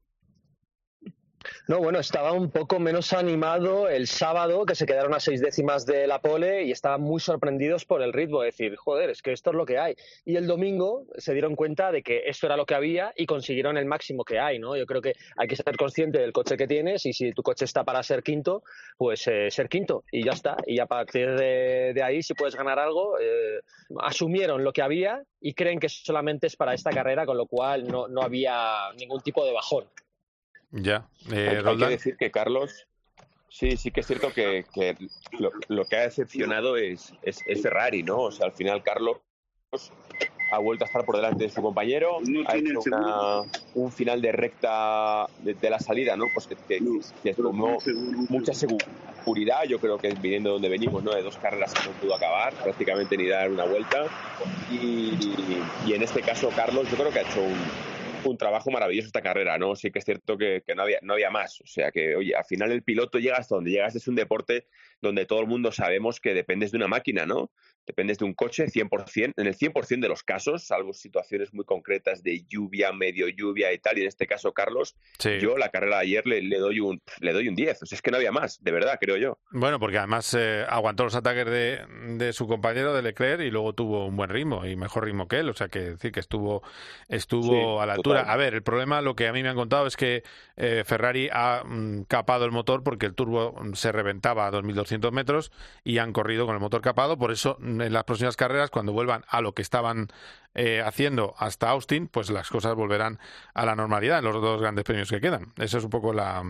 No, bueno, estaba un poco menos animado el sábado, que se quedaron a seis décimas de la pole y estaban muy sorprendidos por el ritmo, decir, joder, es que esto es lo que hay. Y el domingo se dieron cuenta de que esto era lo que había y consiguieron el máximo que hay, ¿no? Yo creo que hay que ser consciente del coche que tienes y si tu coche está para ser quinto, pues eh, ser quinto y ya está. Y a partir de, de ahí, si puedes ganar algo, eh, asumieron lo que había y creen que solamente es para esta carrera, con lo cual no, no había ningún tipo de bajón. Ya, Hay- eh, hay, que decir que Carlos, sí, sí que es cierto que, que lo, lo que ha decepcionado es, es, es Ferrari, ¿no? O sea, al final Carlos ha vuelto a estar por delante de su compañero, ha hecho una- un final de recta de, de la salida, ¿no? Pues que, que, que tomó mucha seguridad, yo creo que viniendo de donde venimos, ¿no? De dos carreras que no pudo acabar, prácticamente ni dar una vuelta. Y, y en este caso, Carlos, yo creo que ha hecho un, un trabajo maravilloso esta carrera, ¿no? Sí que es cierto que, no, había, no había más. O sea que, oye, al final el piloto llega hasta donde llega. Este es un deporte donde todo el mundo sabemos que dependes de una máquina, ¿no? Dependes de un coche 100%, en el 100% de los casos, salvo situaciones muy concretas de lluvia, medio lluvia y tal, y en este caso Carlos, Sí. yo la carrera de ayer le, le doy un le doy un 10, o sea, es que no había más, de verdad, creo yo. Bueno, porque además eh, aguantó los ataques de, de su compañero de Leclerc y luego tuvo un buen ritmo y mejor ritmo que él, o sea que decir que estuvo estuvo Sí, a la altura. A ver, el problema, lo que a mí me han contado es que eh, Ferrari ha mm, capado el motor porque el turbo mm, se reventaba a 2.200 metros y han corrido con el motor capado, por eso mm, en las próximas carreras, cuando vuelvan a lo que estaban eh, haciendo hasta Austin, pues las cosas volverán a la normalidad en los dos grandes premios que quedan. Eso es un poco la,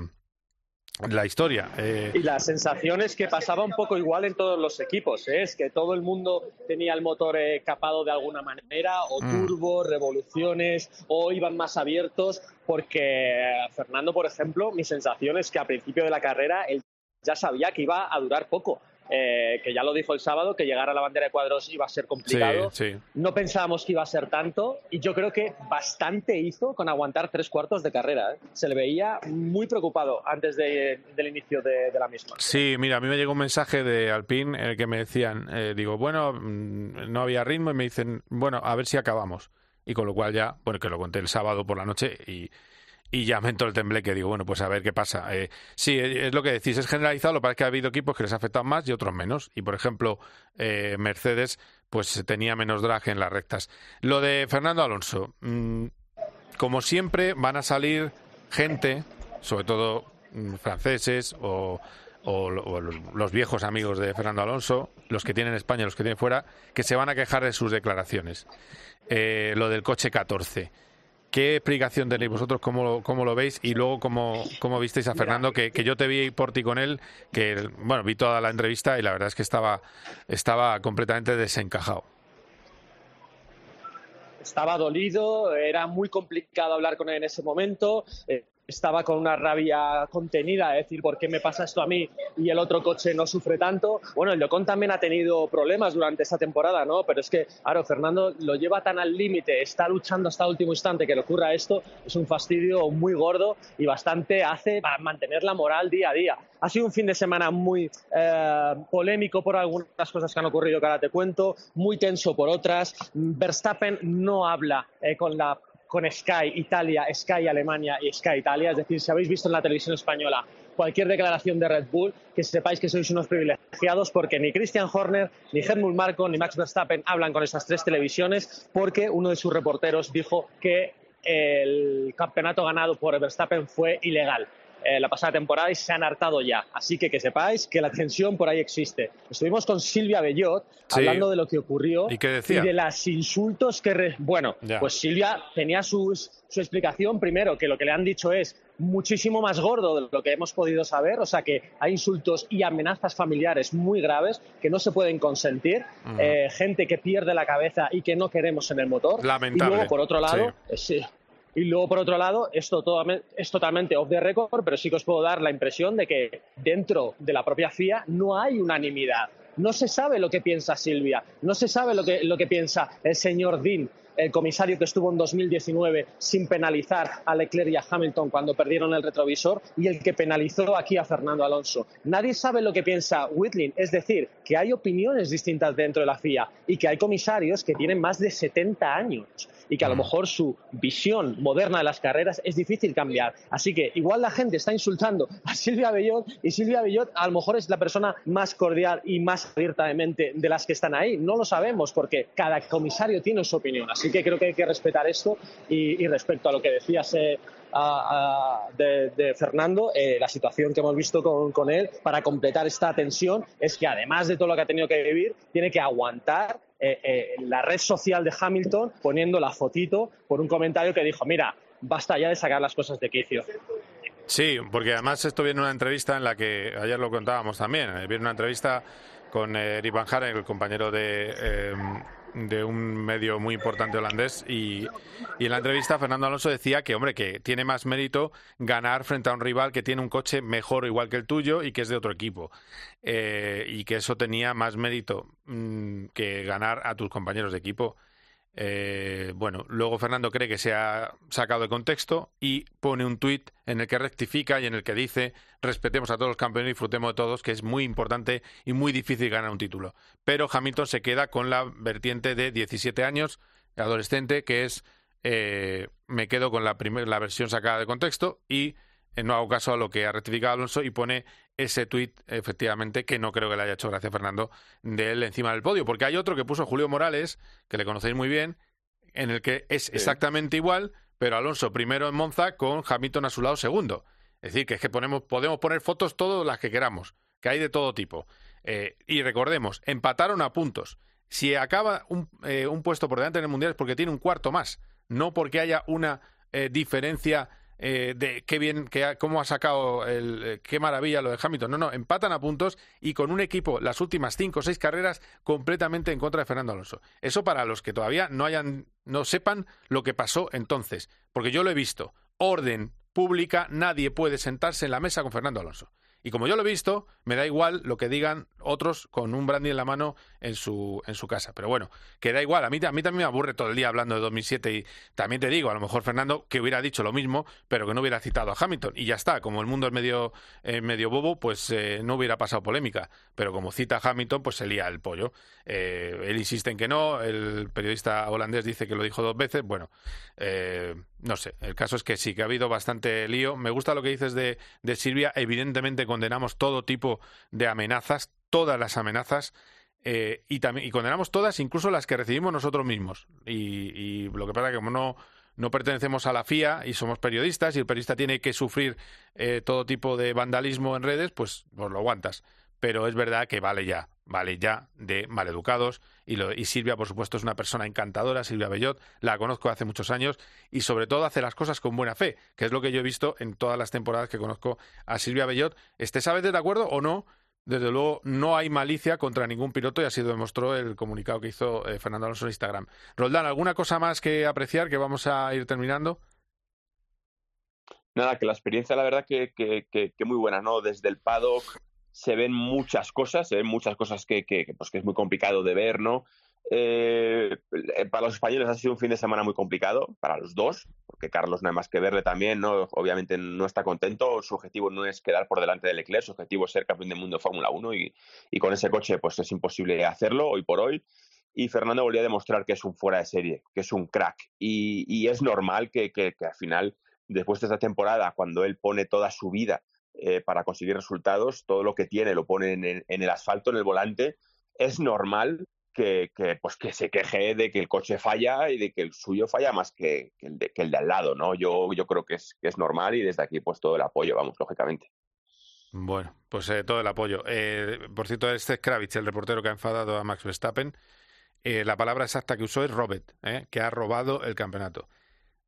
la historia. Eh, Y la sensación es que pasaba un poco igual en todos los equipos, ¿eh? es que todo el mundo tenía el motor eh, capado de alguna manera, o Mm. turbo, revoluciones, o iban más abiertos, porque Fernando, por ejemplo, mi sensación es que a principio de la carrera él ya sabía que iba a durar poco. Eh, que ya lo dijo el sábado, que llegar a la bandera de cuadros iba a ser complicado. sí, sí. No pensábamos que iba a ser tanto y yo creo que bastante hizo con aguantar tres cuartos de carrera. ¿eh? Se le veía muy preocupado antes de- del inicio de, de la misma. Sí, mira, a mí me llegó un mensaje de Alpine en el que me decían, eh, digo, bueno, mm, no había ritmo y me dicen, bueno, a ver si acabamos. y con lo cual ya, bueno, que lo conté el sábado por la noche y, y ya me entró el tembleque. Digo, bueno, pues a ver qué pasa. Eh, sí, es lo que decís, es generalizado. Lo que pasa es que ha habido equipos que les ha afectado más y otros menos. Y por ejemplo, eh, Mercedes, pues tenía menos drag en las rectas. Lo de Fernando Alonso, mm, como siempre, van a salir gente, sobre todo mm, franceses o, o, los viejos amigos de Fernando Alonso, los que tienen España, los que tienen fuera, que se van a quejar de sus declaraciones. Eh, lo del coche 14. ¿Qué explicación tenéis vosotros? ¿Cómo, cómo lo veis? Y luego, ¿cómo, cómo visteis a Fernando? Que, que yo te vi por ti con él, que, bueno, vi toda la entrevista y la verdad es que estaba, estaba completamente desencajado. estaba dolido, era muy complicado hablar con él en ese momento, eh, estaba con una rabia contenida, es decir, ¿por qué me pasa esto a mí y el otro coche no sufre tanto? Bueno, el Ocon también ha tenido problemas durante esta temporada, ¿no? Pero es que, claro, Fernando lo lleva tan al límite, está luchando hasta el último instante que le ocurra esto, es un fastidio muy gordo y bastante hace para mantener la moral día a día. Ha sido un fin de semana muy eh, polémico por algunas cosas que han ocurrido que ahora te cuento, muy tenso por otras. Verstappen no habla eh, con la con Sky Italia, Sky Alemania y Sky Italia. Es decir, si habéis visto en la televisión española cualquier declaración de Red Bull, que sepáis que sois unos privilegiados porque ni Christian Horner, ni Helmut Marko, ni Max Verstappen hablan con esas tres televisiones porque uno de sus reporteros dijo que el campeonato ganado por Verstappen fue ilegal. Eh, la pasada temporada y se han hartado ya. Así que que sepáis que la tensión por ahí existe. Estuvimos con Silvia Bellot Sí. hablando de lo que ocurrió ¿Y qué decía? de los insultos que... re- Bueno, Ya. pues Silvia tenía sus- su explicación primero, que lo que le han dicho es muchísimo más gordo de lo que hemos podido saber, o sea que hay insultos y amenazas familiares muy graves que no se pueden consentir, eh, gente que pierde la cabeza y que no queremos en el motor. Lamentable. Y luego, por otro lado, eh, sí. Y luego, por otro lado, esto es totalmente off the record, pero sí que os puedo dar la impresión de que dentro de la propia FIA no hay unanimidad. No se sabe lo que piensa Silvia, no se sabe lo que, lo que piensa el señor Dean, el comisario que estuvo en 2019 sin penalizar a Leclerc y a Hamilton cuando perdieron el retrovisor y el que penalizó aquí a Fernando Alonso. Nadie sabe lo que piensa Whitling, es decir, que hay opiniones distintas dentro de la FIA y que hay comisarios que tienen más de 70 años y que a lo mejor su visión moderna de las carreras es difícil cambiar. Así que igual la gente está insultando a Silvia Bellot y Silvia Bellot a lo mejor es la persona más cordial y más abierta de mente de las que están ahí. No lo sabemos porque cada comisario tiene su opinión. Así que creo que hay que respetar esto y, respecto a lo que decías eh, a- a- de, Fernando, eh, la situación que hemos visto con, con él para completar esta tensión es que además de todo lo que ha tenido que vivir, tiene que aguantar eh, eh, la red social de Hamilton poniendo la fotito por un comentario que dijo, mira, basta ya de sacar las cosas de quicio. Sí, porque además esto viene en una entrevista en la que ayer lo contábamos también. eh, Viene una entrevista con eh, Van Haren, el compañero de, de un medio muy importante holandés, y, y en la entrevista Fernando Alonso decía que, hombre, que tiene más mérito ganar frente a un rival que tiene un coche mejor o igual que el tuyo y que es de otro equipo. Eh, y que eso tenía más mérito mm, que ganar a tus compañeros de equipo. Eh, bueno, luego Fernando cree que se ha sacado de contexto y pone un tuit en el que rectifica y en el que dice respetemos a todos los campeones y disfrutemos de todos, que es muy importante y muy difícil ganar un título. Pero Hamilton se queda con la vertiente de 17 años, adolescente, que es eh, me quedo con la, primer- la versión sacada de contexto y eh, no hago caso a lo que ha rectificado Alonso y pone ese tuit, efectivamente, que no creo que le haya hecho gracia a Fernando, de él encima del podio. Porque hay otro que puso Julio Morales, que le conocéis muy bien, en el que es exactamente igual, pero Alonso primero en Monza con Hamilton a su lado segundo. Es decir, que es que ponemos, podemos poner fotos todas las que queramos, que hay de todo tipo. Eh, y recordemos, empataron a puntos. Si acaba un, eh, un puesto por delante en el Mundial es porque tiene un cuarto más, no porque haya una eh, diferencia eh, de qué bien, ha- cómo ha sacado, el, eh, qué maravilla lo de Hamilton. No, no, empatan a puntos y con un equipo las últimas cinco o seis carreras completamente en contra de Fernando Alonso. Eso para los que todavía no hayan, no sepan lo que pasó entonces, porque yo lo he visto. Orden pública, nadie puede sentarse en la mesa con Fernando Alonso. Y como yo lo he visto, me da igual lo que digan otros con un brandy en la mano en su, en su casa. Pero bueno, que da igual. A mí, a mí también me aburre todo el día hablando de 2007 y también te digo, a lo mejor Fernando, que hubiera dicho lo mismo, pero que no hubiera citado a Hamilton. Y ya está, como el mundo es medio, eh, medio bobo, pues eh, no hubiera pasado polémica. Pero como cita a Hamilton, pues se lía el pollo. Eh, él insiste en que no, el periodista holandés dice que lo dijo dos veces. Bueno, no sé, el caso es que sí, que ha habido bastante lío. Me gusta lo que dices de, de Silvia. Evidentemente condenamos todo tipo de amenazas, todas las amenazas. Eh, y, y condenamos todas, incluso las que recibimos nosotros mismos. Y, lo que pasa es que como no, no pertenecemos a la FIA y somos periodistas y el periodista tiene que sufrir eh, todo tipo de vandalismo en redes, pues, pues lo aguantas. Pero es verdad que vale ya, vale ya de maleducados. Y, lo, y Silvia, por supuesto, es una persona encantadora, Silvia Bellot, la conozco hace muchos años y sobre todo hace las cosas con buena fe, que es lo que yo he visto en todas las temporadas que conozco a Silvia Bellot. ¿Estés a veces de acuerdo o no? desde luego no hay malicia contra ningún piloto y así lo demostró el comunicado que hizo eh, Fernando Alonso en Instagram. Roldán, ¿alguna cosa más que apreciar que vamos a ir terminando? Nada, que la experiencia la verdad que, que, muy buena, ¿no? Desde el paddock se ven muchas cosas, se ven muchas cosas que, que, pues, que es muy complicado de ver, ¿no? Eh, para los españoles ha sido un fin de semana muy complicado, para los dos, porque Carlos no hay más que verle también, ¿no? obviamente no está contento, su objetivo no es quedar por delante del Leclerc, su objetivo es ser campeón del mundo de Fórmula 1 y, y, con ese coche pues es imposible hacerlo hoy por hoy. Y Fernando volvió a demostrar que es un fuera de serie, que es un crack. Y, y es normal que, que, al final, después de esta temporada, cuando él pone toda su vida eh, para conseguir resultados, todo lo que tiene lo pone en en el asfalto, en el volante, es normal que, pues que se queje de que el coche falla y de que el suyo falla más que, el, de, que el de al lado, ¿no? Yo, yo creo que es, que es normal y desde aquí pues todo el apoyo, vamos, lógicamente. Bueno, pues eh, todo el apoyo. Eh, por cierto, este Kravitz, el reportero que ha enfadado a Max Verstappen, eh, la palabra exacta que usó es Robert, que ha robado el campeonato.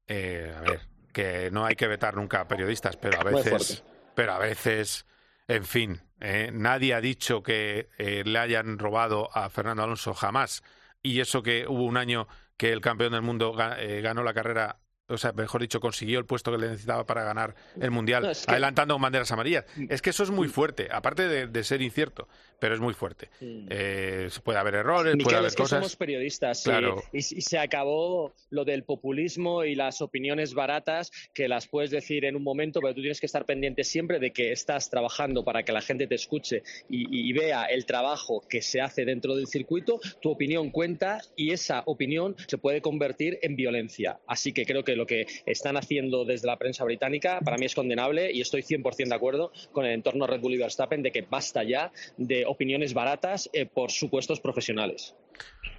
a ver, que no hay que vetar nunca a periodistas, pero a veces, pero a veces en fin, eh, nadie ha dicho que eh, le hayan robado a Fernando Alonso jamás. Y eso que hubo un año que el campeón del mundo eh, ganó la carrera o sea, mejor dicho, consiguió el puesto que le necesitaba para ganar el Mundial, adelantando banderas amarillas. Mm. Es que eso es muy mm. fuerte, aparte de, ser incierto, pero es muy fuerte. Mm. Eh, puede haber errores, puede haber es que somos periodistas y, se acabó lo del populismo y las opiniones baratas que las puedes decir en un momento, pero tú tienes que estar pendiente siempre de que estás trabajando para que la gente te escuche y, y vea el trabajo que se hace dentro del circuito, tu opinión cuenta y esa opinión se puede convertir en violencia. Así que creo que lo que están haciendo desde la prensa británica para mí es condenable y estoy 100% de acuerdo con el entorno Red Bull y Verstappen de que basta ya de opiniones baratas eh, por supuestos profesionales.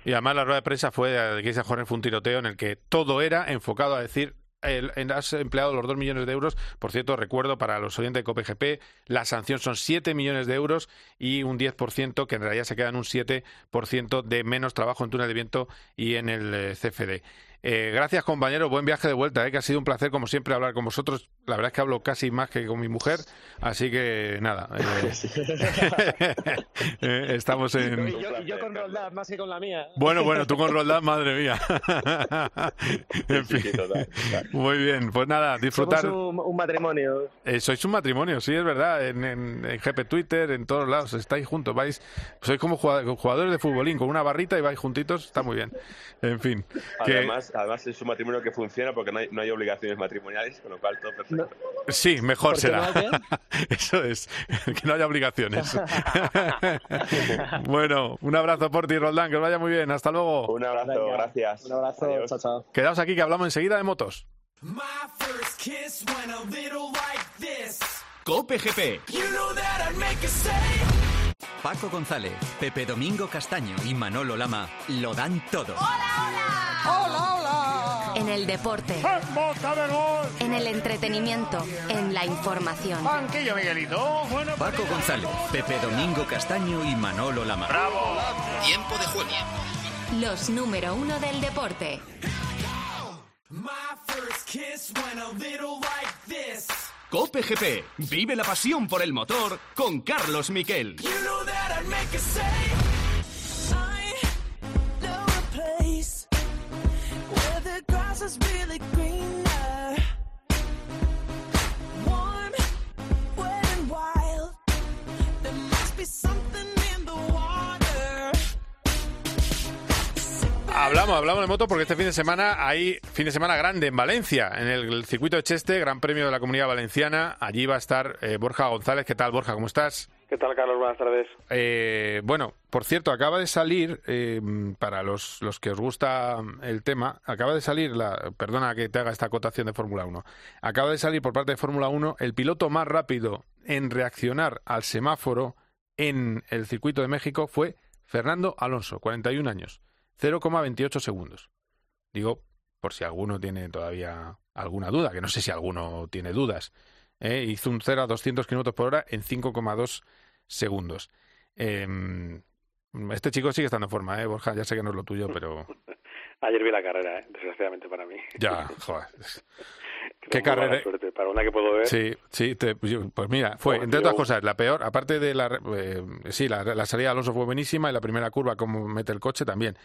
Y además la rueda de prensa fue de que fue un tiroteo en el que todo era enfocado a decir has empleado los 2 millones de euros. Por cierto, recuerdo para los oyentes de COPGP, la sanción son 7 millones de euros y un 10%, que en realidad se queda en un 7% de menos trabajo en túnel de viento y en el eh, CFD. Eh, gracias, compañero. Buen viaje de vuelta, eh, que ha sido un placer, como siempre, hablar con vosotros. La verdad es que hablo casi más que con mi mujer, así que nada. Eh, estamos en. Y yo, con Roldán, más que con la mía. Bueno, bueno, tú con Roldán, madre mía. en fin. Muy bien, pues nada, disfrutar. Somos un, matrimonio. sois un matrimonio, sí, es verdad. En, en, GP Twitter, en todos lados, estáis juntos. vais Sois como jugadores de futbolín, con una barrita y vais juntitos, está muy bien. En fin. Además, además es un matrimonio que funciona porque no hay, no hay obligaciones matrimoniales, con lo cual todo Sí, mejor será. Eso es, que no haya obligaciones. bueno, un abrazo por ti, Roldán, que os vaya muy bien. Hasta luego. Un abrazo, gracias. Un abrazo, chao, chao. Quedaos aquí que hablamos enseguida de motos. Cope GP. Paco González, Pepe Domingo Castaño y Manolo Lama lo dan todo. ¡Hola, hola! ¡Hola, hola! En el deporte. En el entretenimiento. En la información. Banquillo, Miguelito. Bueno, Paco González, Pepe Domingo Castaño y Manolo Lama. ¡Bravo! Tiempo de juego. Los número uno del deporte. Cope GP. Vive la pasión por el motor con Carlos Miquel. grass is really Hablamos, hablamos de moto porque este fin de semana hay fin de semana grande en Valencia, en el circuito de Cheste, Gran Premio de la Comunidad Valenciana. Allí va a estar eh, Borja González. ¿Qué tal, Borja? ¿Cómo estás? ¿Qué tal, Carlos? Buenas tardes. Eh, bueno, por cierto, acaba de salir, eh, para los, los que os gusta el tema, acaba de salir, la, perdona que te haga esta acotación de Fórmula 1, acaba de salir por parte de Fórmula 1 el piloto más rápido en reaccionar al semáforo en el circuito de México fue Fernando Alonso, 41 años. 0,28 segundos. Digo, por si alguno tiene todavía alguna duda, que no sé si alguno tiene dudas. ¿Eh? Hizo un 0 a 200 kilómetros por hora en 5,2 segundos. Eh, este chico sigue estando en forma, ¿eh, Borja? Ya sé que no es lo tuyo, pero... Ayer vi la carrera, ¿eh? desgraciadamente para mí. Ya, joder. ¿Qué carrera? Suerte, para una que puedo ver. Sí, sí, te, pues mira, fue, entre otras cosas, la peor, aparte de la. Eh, sí, la, la, salida de Alonso fue buenísima y la primera curva, como mete el coche también.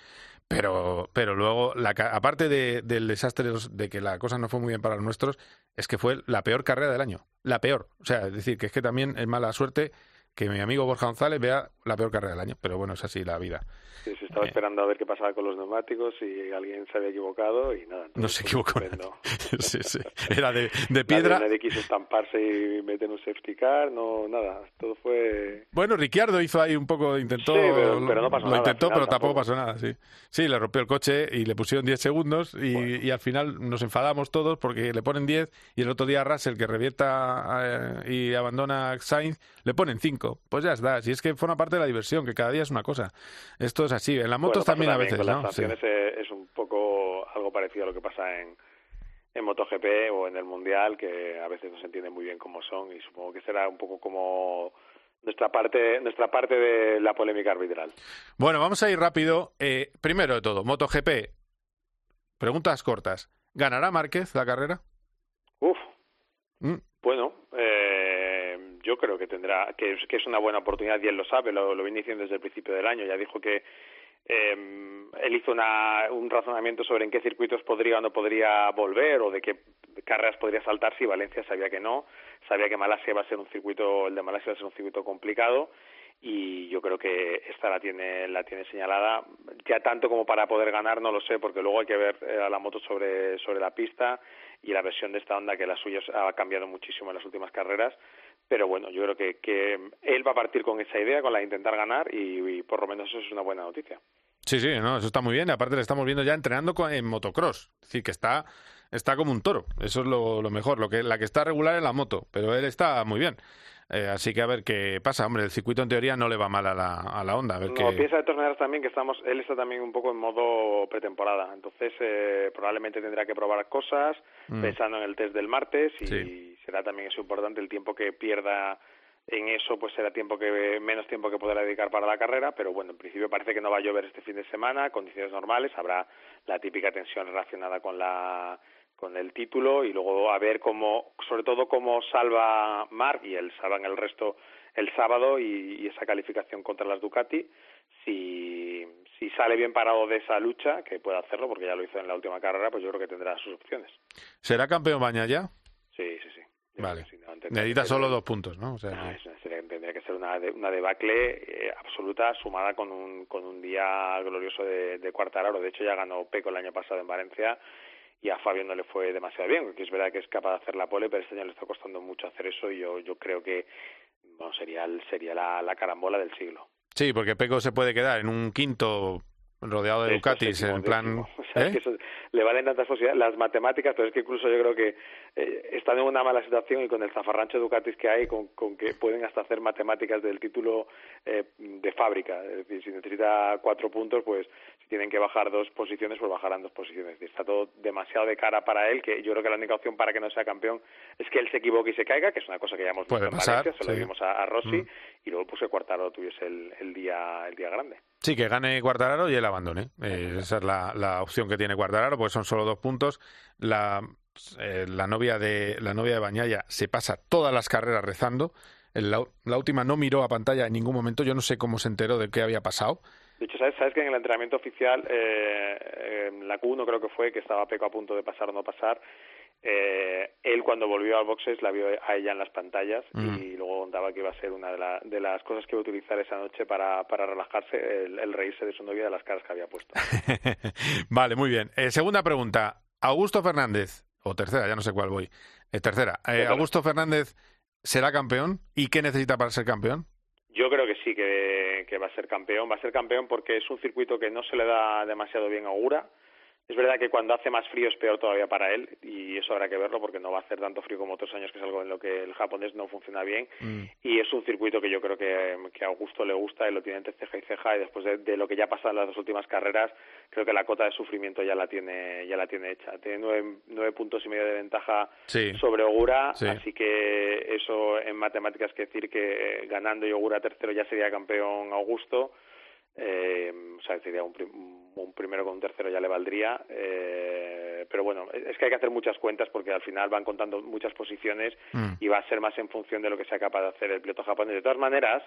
Pero, pero luego, la, aparte de, del desastre de que la cosa no fue muy bien para los nuestros, es que fue la peor carrera del año. La peor. O sea, es decir, que es que también es mala suerte que mi amigo Borja González vea la peor carrera del año, pero bueno, es así la vida. Sí, se estaba esperando a ver qué pasaba con los neumáticos y alguien se había equivocado y nada. No se equivocó. sí, sí. Era de, de piedra. Nadie, quiso estamparse y meter un safety car, no, nada. Todo fue. Bueno, Ricciardo hizo ahí un poco, intentó. Sí, pero, no pasó lo nada. intentó, pero tampoco, tampoco pasó nada, sí. Sí, le rompió el coche y le pusieron 10 segundos y, bueno. y, al final nos enfadamos todos porque le ponen 10 y el otro día Russell, que revienta eh, y abandona Sainz, le ponen 5. Pues ya está. Si es que forma parte de la diversión, que cada día es una cosa. Esto es así. En las motos bueno, también, a veces, con ¿no? las sanciones sí. es un poco algo parecido a lo que pasa en, en MotoGP o en el Mundial, que a veces no se entiende muy bien cómo son y supongo que será un poco como nuestra parte nuestra parte de la polémica arbitral. Bueno, vamos a ir rápido. Eh, primero de todo, MotoGP. Preguntas cortas. ¿Ganará Márquez la carrera? Uf. ¿Mm? Bueno, eh, yo creo que tendrá, que es, que es una buena oportunidad y él lo sabe, lo, lo viene diciendo desde el principio del año. Ya dijo que eh, él hizo una, un razonamiento sobre en qué circuitos podría o no podría volver o de qué carreras podría saltar si Valencia sabía que no, sabía que Malasia va a ser un circuito, el de Malasia va a ser un circuito complicado y yo creo que esta la tiene la tiene señalada ya tanto como para poder ganar no lo sé porque luego hay que ver eh, a la moto sobre sobre la pista y la versión de esta onda que la suya ha cambiado muchísimo en las últimas carreras pero bueno yo creo que que él va a partir con esa idea con la de intentar ganar y, y por lo menos eso es una buena noticia Sí, sí, no, eso está muy bien. Aparte le estamos viendo ya entrenando en motocross. Es decir, que está, está como un toro. Eso es lo, lo mejor. Lo que, la que está regular es la moto, pero él está muy bien. Eh, así que a ver qué pasa. Hombre, el circuito en teoría no le va mal a la, a la onda. A ver no, qué... piensa de todas maneras también que estamos, él está también un poco en modo pretemporada. Entonces eh, probablemente tendrá que probar cosas mm. pensando en el test del martes y sí. será también eso importante el tiempo que pierda en eso pues será tiempo que menos tiempo que podrá dedicar para la carrera, pero bueno, en principio parece que no va a llover este fin de semana, condiciones normales, habrá la típica tensión relacionada con la con el título y luego a ver cómo, sobre todo cómo salva Marc y él salvan el resto el sábado y, y esa calificación contra las Ducati, si si sale bien parado de esa lucha, que puede hacerlo porque ya lo hizo en la última carrera, pues yo creo que tendrá sus opciones. ¿Será campeón Baña ya? Sí, sí, sí. Vale. No, Necesita solo dos puntos, ¿no? O sea, no, que... tendría que ser una, de, una debacle eh, absoluta sumada con un, con un día glorioso de, de Cuartararo. De hecho, ya ganó Peco el año pasado en Valencia y a Fabio no le fue demasiado bien, porque es verdad que es capaz de hacer la pole, pero este año le está costando mucho hacer eso y yo, yo creo que bueno, sería, sería la, la carambola del siglo. Sí, porque Peco se puede quedar en un quinto rodeado de Ducatis, en plan... O sea, ¿eh? que eso, le valen tantas posibilidades, las matemáticas, pero es que incluso yo creo que eh, están en una mala situación y con el zafarrancho de Ducatis que hay, con, con que pueden hasta hacer matemáticas del título eh, de fábrica. Es decir, si necesita cuatro puntos, pues si tienen que bajar dos posiciones, pues bajarán dos posiciones. Está todo demasiado de cara para él, que yo creo que la única opción para que no sea campeón es que él se equivoque y se caiga, que es una cosa que ya hemos visto Puede en pasar, Valencia, se lo sí. vimos a, a Rossi, Mm. y luego pues que Cuartaro tuviese el, el, día, el día grande. Sí, que gane Cuartararo y él abandone. Eh, esa es la, la, opción que tiene Cuartararo, porque son solo dos puntos. La, eh, la novia de la novia de Bañaya se pasa todas las carreras rezando. La, la, última no miró a pantalla en ningún momento. Yo no sé cómo se enteró de qué había pasado. De hecho, ¿sabes, sabes que en el entrenamiento oficial, eh, la Q1 creo que fue, que estaba Peco a punto de pasar o no pasar, eh, él cuando volvió al boxes la vio a ella en las pantallas mm. y luego contaba que iba a ser una de, de, las cosas que iba a utilizar esa noche para, para relajarse, el, reírse de su novia de las caras que había puesto. vale, muy bien. Eh, segunda pregunta. Augusto Fernández, o tercera, ya no sé cuál voy. Eh, tercera. Eh, Augusto Fernández será campeón y qué necesita para ser campeón? Yo creo que sí, que, va a ser campeón. Va a ser campeón porque es un circuito que no se le da demasiado bien a Augura es verdad que cuando hace más frío es peor todavía para él y eso habrá que verlo porque no va a hacer tanto frío como otros años, que es algo en lo que el japonés no funciona bien. Mm. Y es un circuito que yo creo que, que, a Augusto le gusta y lo tiene entre ceja y ceja y después de, lo que ya ha pasado en las dos últimas carreras, creo que la cota de sufrimiento ya la tiene ya la tiene hecha. Tiene nueve, nueve puntos y medio de ventaja sobre Ogura, así que eso en matemáticas quiere decir que ganando y Ogura tercero ya sería campeón Augusto eh, o sea, sería un, un, primero con un tercero ya le valdría. Eh, pero bueno, es que hay que hacer muchas cuentas porque al final van contando muchas posiciones mm. y va a ser más en función de lo que sea capaz de hacer el piloto japonés. De todas maneras,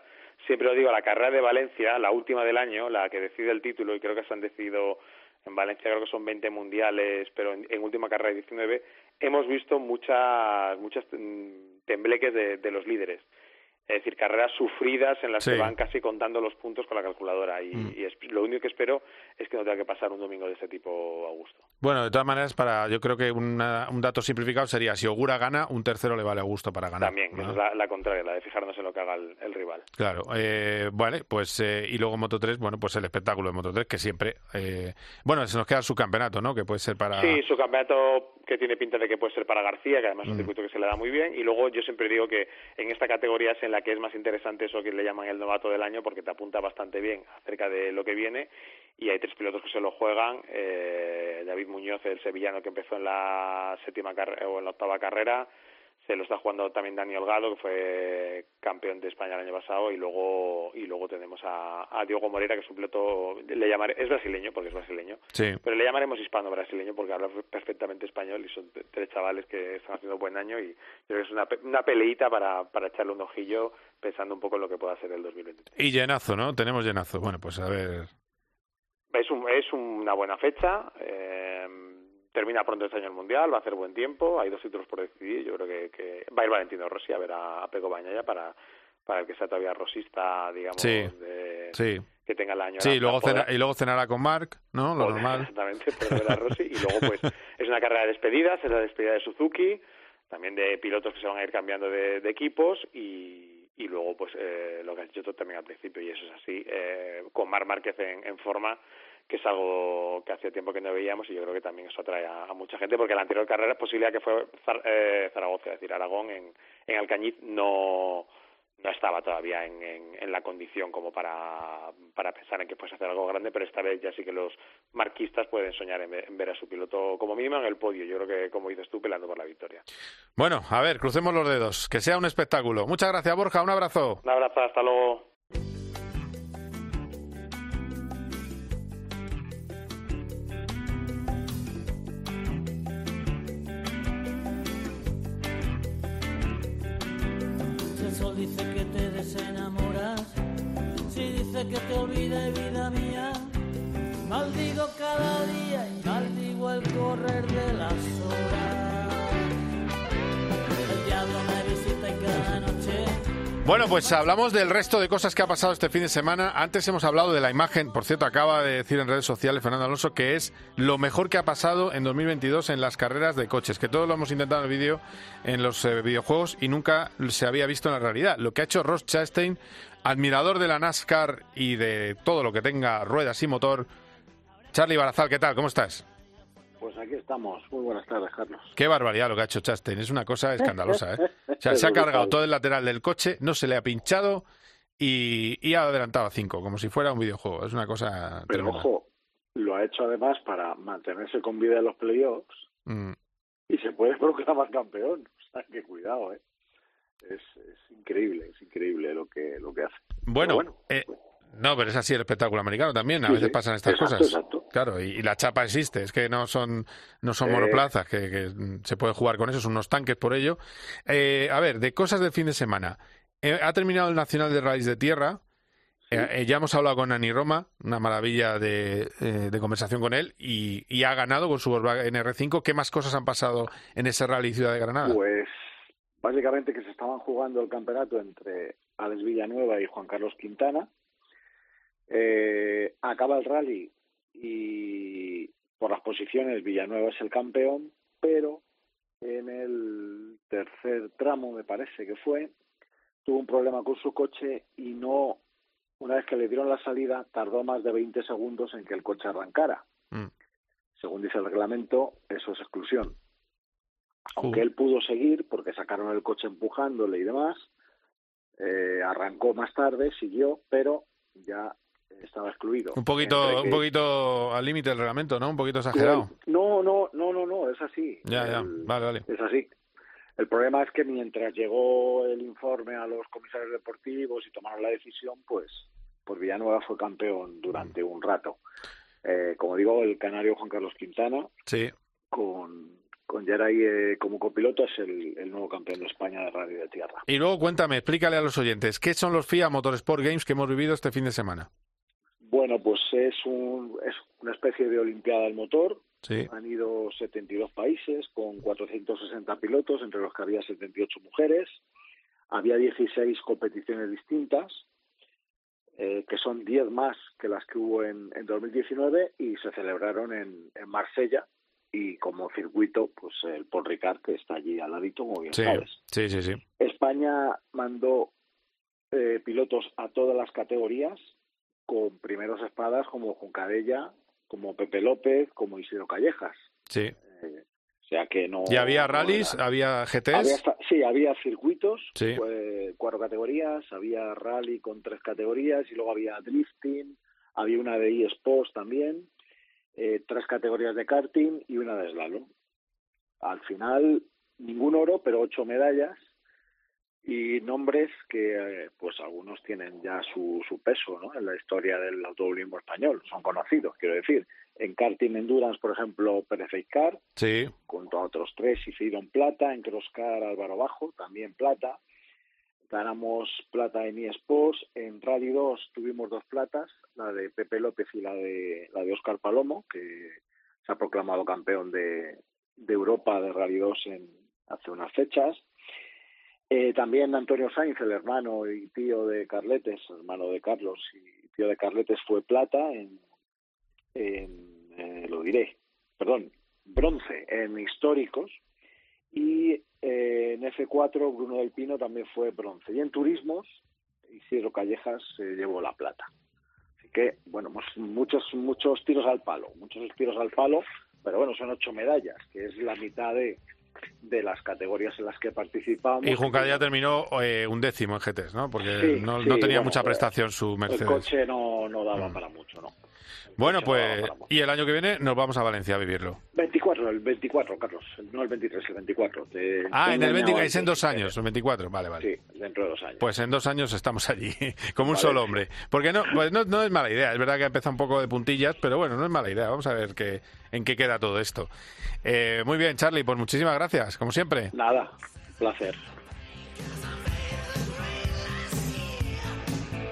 siempre lo digo, la carrera de Valencia, la última del año, la que decide el título, y creo que se han decidido en Valencia, creo que son 20 mundiales, pero en, última carrera de 19, hemos visto muchas, muchas mm, tembleques de los líderes es decir, carreras sufridas en las que van casi contando los puntos con la calculadora. Y, mm. lo único que espero es que no tenga que pasar un domingo de este tipo, Augusto. Bueno, de todas maneras, para yo creo que un dato simplificado sería, si Ogura gana, un tercero le vale a Augusto para ganar. También, es la, contraria, la de fijarnos en lo que haga el, rival. Claro, eh, vale, pues eh, y luego Moto 3, bueno, pues el espectáculo de Moto 3, que siempre... Eh, bueno, se nos queda su campeonato, ¿no? Que puede ser para... Sí, su campeonato que tiene pinta de que puede ser para García, que además es un mm. circuito que se le da muy bien. Y luego yo siempre digo que en esta categoría es en la que es más interesante eso que le llaman el novato del año, porque te apunta bastante bien acerca de lo que viene. Y hay tres pilotos que se lo juegan. Eh, David Muñoz, el sevillano que empezó en la séptima o en la octava carrera se lo está jugando también Dani Holgado, que fue campeón de España el año pasado, y luego y luego tenemos a, a Diogo Moreira, que es un piloto, le llamaré, es brasileño, porque es brasileño, pero le llamaremos hispano-brasileño porque habla perfectamente español y son tres chavales que están haciendo buen año y creo que es una, una peleita para, para echarle un ojillo pensando un poco en lo que pueda ser el 2023. Y llenazo, ¿no? Tenemos llenazo. Bueno, pues a ver... Es, un, es una buena fecha. Eh, termina pronto este año el Mundial, va a hacer buen tiempo, hay dos títulos por decidir, yo creo que, que va a ir Valentino Rossi a ver a, a Pego Bañaya para, para el que sea todavía rosista, digamos, de, que tenga el año. Sí, y luego, y luego cenará con Mark, ¿no? Lo normal. Exactamente, ver a Rossi, y luego pues es una carrera de despedidas, es la despedida de Suzuki, también de pilotos que se van a ir cambiando de, de equipos y, y luego pues eh, lo que has dicho tú también al principio y eso es así, eh, con Marc Márquez en, en forma que es algo que hacía tiempo que no veíamos y yo creo que también eso atrae a, mucha gente porque la anterior carrera es posibilidad que fue eh, Zaragoza, es decir, Aragón en, en Alcañiz no no estaba todavía en, en, la condición como para, para pensar en que fuese hacer algo grande, pero esta vez ya sí que los marquistas pueden soñar en, ver a su piloto como mínimo en el podio. Yo creo que, como dices tú, pelando por la victoria. Bueno, a ver, crucemos los dedos. Que sea un espectáculo. Muchas gracias, Borja. Un abrazo. Un abrazo. Hasta luego. Dice que te desenamoras, si dice que te olvide vida mía, maldigo cada día y maldigo el correr de las horas. El diablo me visita en cada noche. Bueno, pues hablamos del resto de cosas que ha pasado este fin de semana. Antes hemos hablado de la imagen, por cierto, acaba de decir en redes sociales Fernando Alonso que es lo mejor que ha pasado en 2022 en las carreras de coches, que todo lo hemos intentado en el vídeo en los eh, videojuegos y nunca se había visto en la realidad. Lo que ha hecho Ross Chastain, admirador de la NASCAR y de todo lo que tenga ruedas y motor. Charlie Barazal, ¿qué tal? ¿Cómo estás? Pues aquí estamos. Muy buenas tardes, Carlos. Qué barbaridad lo que ha hecho Chastain. Es una cosa escandalosa, ¿eh? O sea, se ha cargado todo el lateral del coche, no se le ha pinchado y, ha adelantado a cinco, como si fuera un videojuego. Es una cosa Pero ojo, lo ha hecho además para mantenerse con vida en los playoffs mm. y se puede proclamar campeón. O sea, que cuidado, ¿eh? Es, es increíble, es increíble lo que, lo que hace. Bueno, eh, no, pero es así el espectáculo americano también. A veces pasan estas cosas. Claro, y, la chapa existe. Es que no son no son monoplazas, que, se puede jugar con eso. Son unos tanques por ello. Eh, a ver, de cosas del fin de semana. Eh, ha terminado el Nacional de Rallys de Tierra Eh, ya hemos hablado con Ani Roma, una maravilla de, conversación con él, y, ha ganado con su Volkswagen R5. ¿Qué más cosas han pasado en ese rally Ciudad de Granada? Pues básicamente que se estaban jugando el campeonato entre Alex Villanueva y Juan Carlos Quintana. Acaba el rally y por las posiciones Villanueva es el campeón, pero en el tercer tramo, me parece que fue, tuvo un problema con su coche y no, una vez que le dieron la salida, tardó más de 20 segundos en que el coche arrancara. Mm. Según dice el reglamento, eso es exclusión. Aunque él pudo seguir, porque sacaron el coche empujándole y demás, eh, arrancó más tarde, siguió, pero ya estaba excluido. Un poquito, un poquito al límite del reglamento, ¿no? Un poquito exagerado. No, no, no, no, no, es así. Ya, ya, vale, vale. Es así. El problema es que mientras llegó el informe a los comisarios deportivos y tomaron la decisión, pues, pues Villanueva fue campeón durante un rato. Eh, como digo, el canario Juan Carlos Quintana, sí. con, con Geray eh, como copiloto, es el, el, nuevo campeón de España de radio de tierra. Y luego cuéntame, explícale a los oyentes, ¿qué son los FIA Motorsport Games que hemos vivido este fin de semana? Bueno, pues es, un, es una especie de Olimpiada del motor. Sí. Han ido 72 países con 460 pilotos, entre los que había 78 mujeres. Había 16 competiciones distintas, eh, que son 10 más que las que hubo en, en 2019 y se celebraron en, en Marsella, y como circuito, pues el Paul Ricard, que está allí al ladito, como bien sabes. Sí, sí, sí. España mandó eh, pilotos a todas las categorías, con primeros espadas como Juncadella, como Pepe López, como Isidro Callejas. Sí. Eh, o sea que no. ¿Y había rallies? ¿Había GTs? sí, había circuitos, cuatro categorías, había rally con tres categorías y luego había drifting, había una de eSports también, eh, tres categorías de karting y una de slalom. Al final, ningún oro, pero ocho medallas y nombres que eh, pues algunos tienen ya su, su peso ¿no? en la historia del automovilismo español, son conocidos, quiero decir. En karting endurance, por ejemplo, Pérez Car, sí. junto a otros tres hicieron plata, en crosscar Álvaro Bajo, también plata. Ganamos plata en eSports, en Rally 2 tuvimos dos platas, la de Pepe López y la de la de Oscar Palomo, que se ha proclamado campeón de, de Europa de Rally 2 en, hace unas fechas eh, también Antonio Sainz, el hermano y tío de Carletes, hermano de Carlos y tío de Carletes, fue plata en, en eh, lo diré, perdón, bronce en históricos y eh, en F4 Bruno del Pino también fue bronce. Y en turismos Isidro Callejas se llevó la plata. Así que, bueno, pues muchos, muchos tiros al palo, muchos tiros al palo, pero bueno, son ocho medallas, que es la mitad de, de las categorías en las que participamos. Y Juncadella terminó eh, un décimo en GTs, ¿no? Porque no, tenía mucha prestación su Mercedes. El coche no, no daba mm. para mucho, ¿no? bueno, pues, y el año que viene nos vamos a Valencia a vivirlo. 24, el 24, Carlos, no el 23, el 24. ah, en el 24, es en dos años, el 24, vale, vale. Sí, dentro de dos años. Pues en dos años estamos allí, como un solo hombre. Porque no, pues no, no es mala idea, es verdad que ha empezado un poco de puntillas, pero bueno, no es mala idea, vamos a ver qué, en qué queda todo esto. Eh, muy bien, Charlie, pues muchísimas gracias, como siempre. Nada, placer.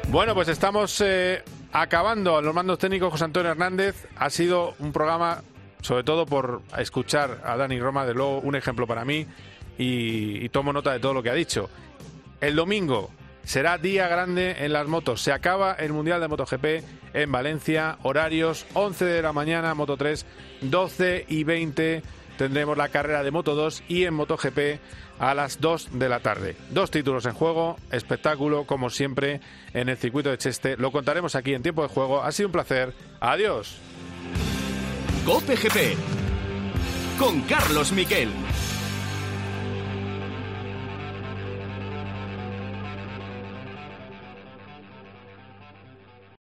Bueno, pues estamos eh, acabando a los mandos técnicos José Antonio Hernández. Ha sido un programa, sobre todo por escuchar a Dani Roma, de luego un ejemplo para mí y, tomo nota de todo lo que ha dicho. El domingo será día grande en las motos. Se acaba el Mundial de MotoGP en Valencia. Horarios 11 de la mañana, Moto 3, 12 y 20 tendremos la carrera de Moto 2 y en MotoGP a las 2 de la tarde. Dos títulos en juego, espectáculo como siempre en el circuito de Cheste. Lo contaremos aquí en tiempo de juego. Ha sido un placer. Adiós. GP con Carlos Miquel.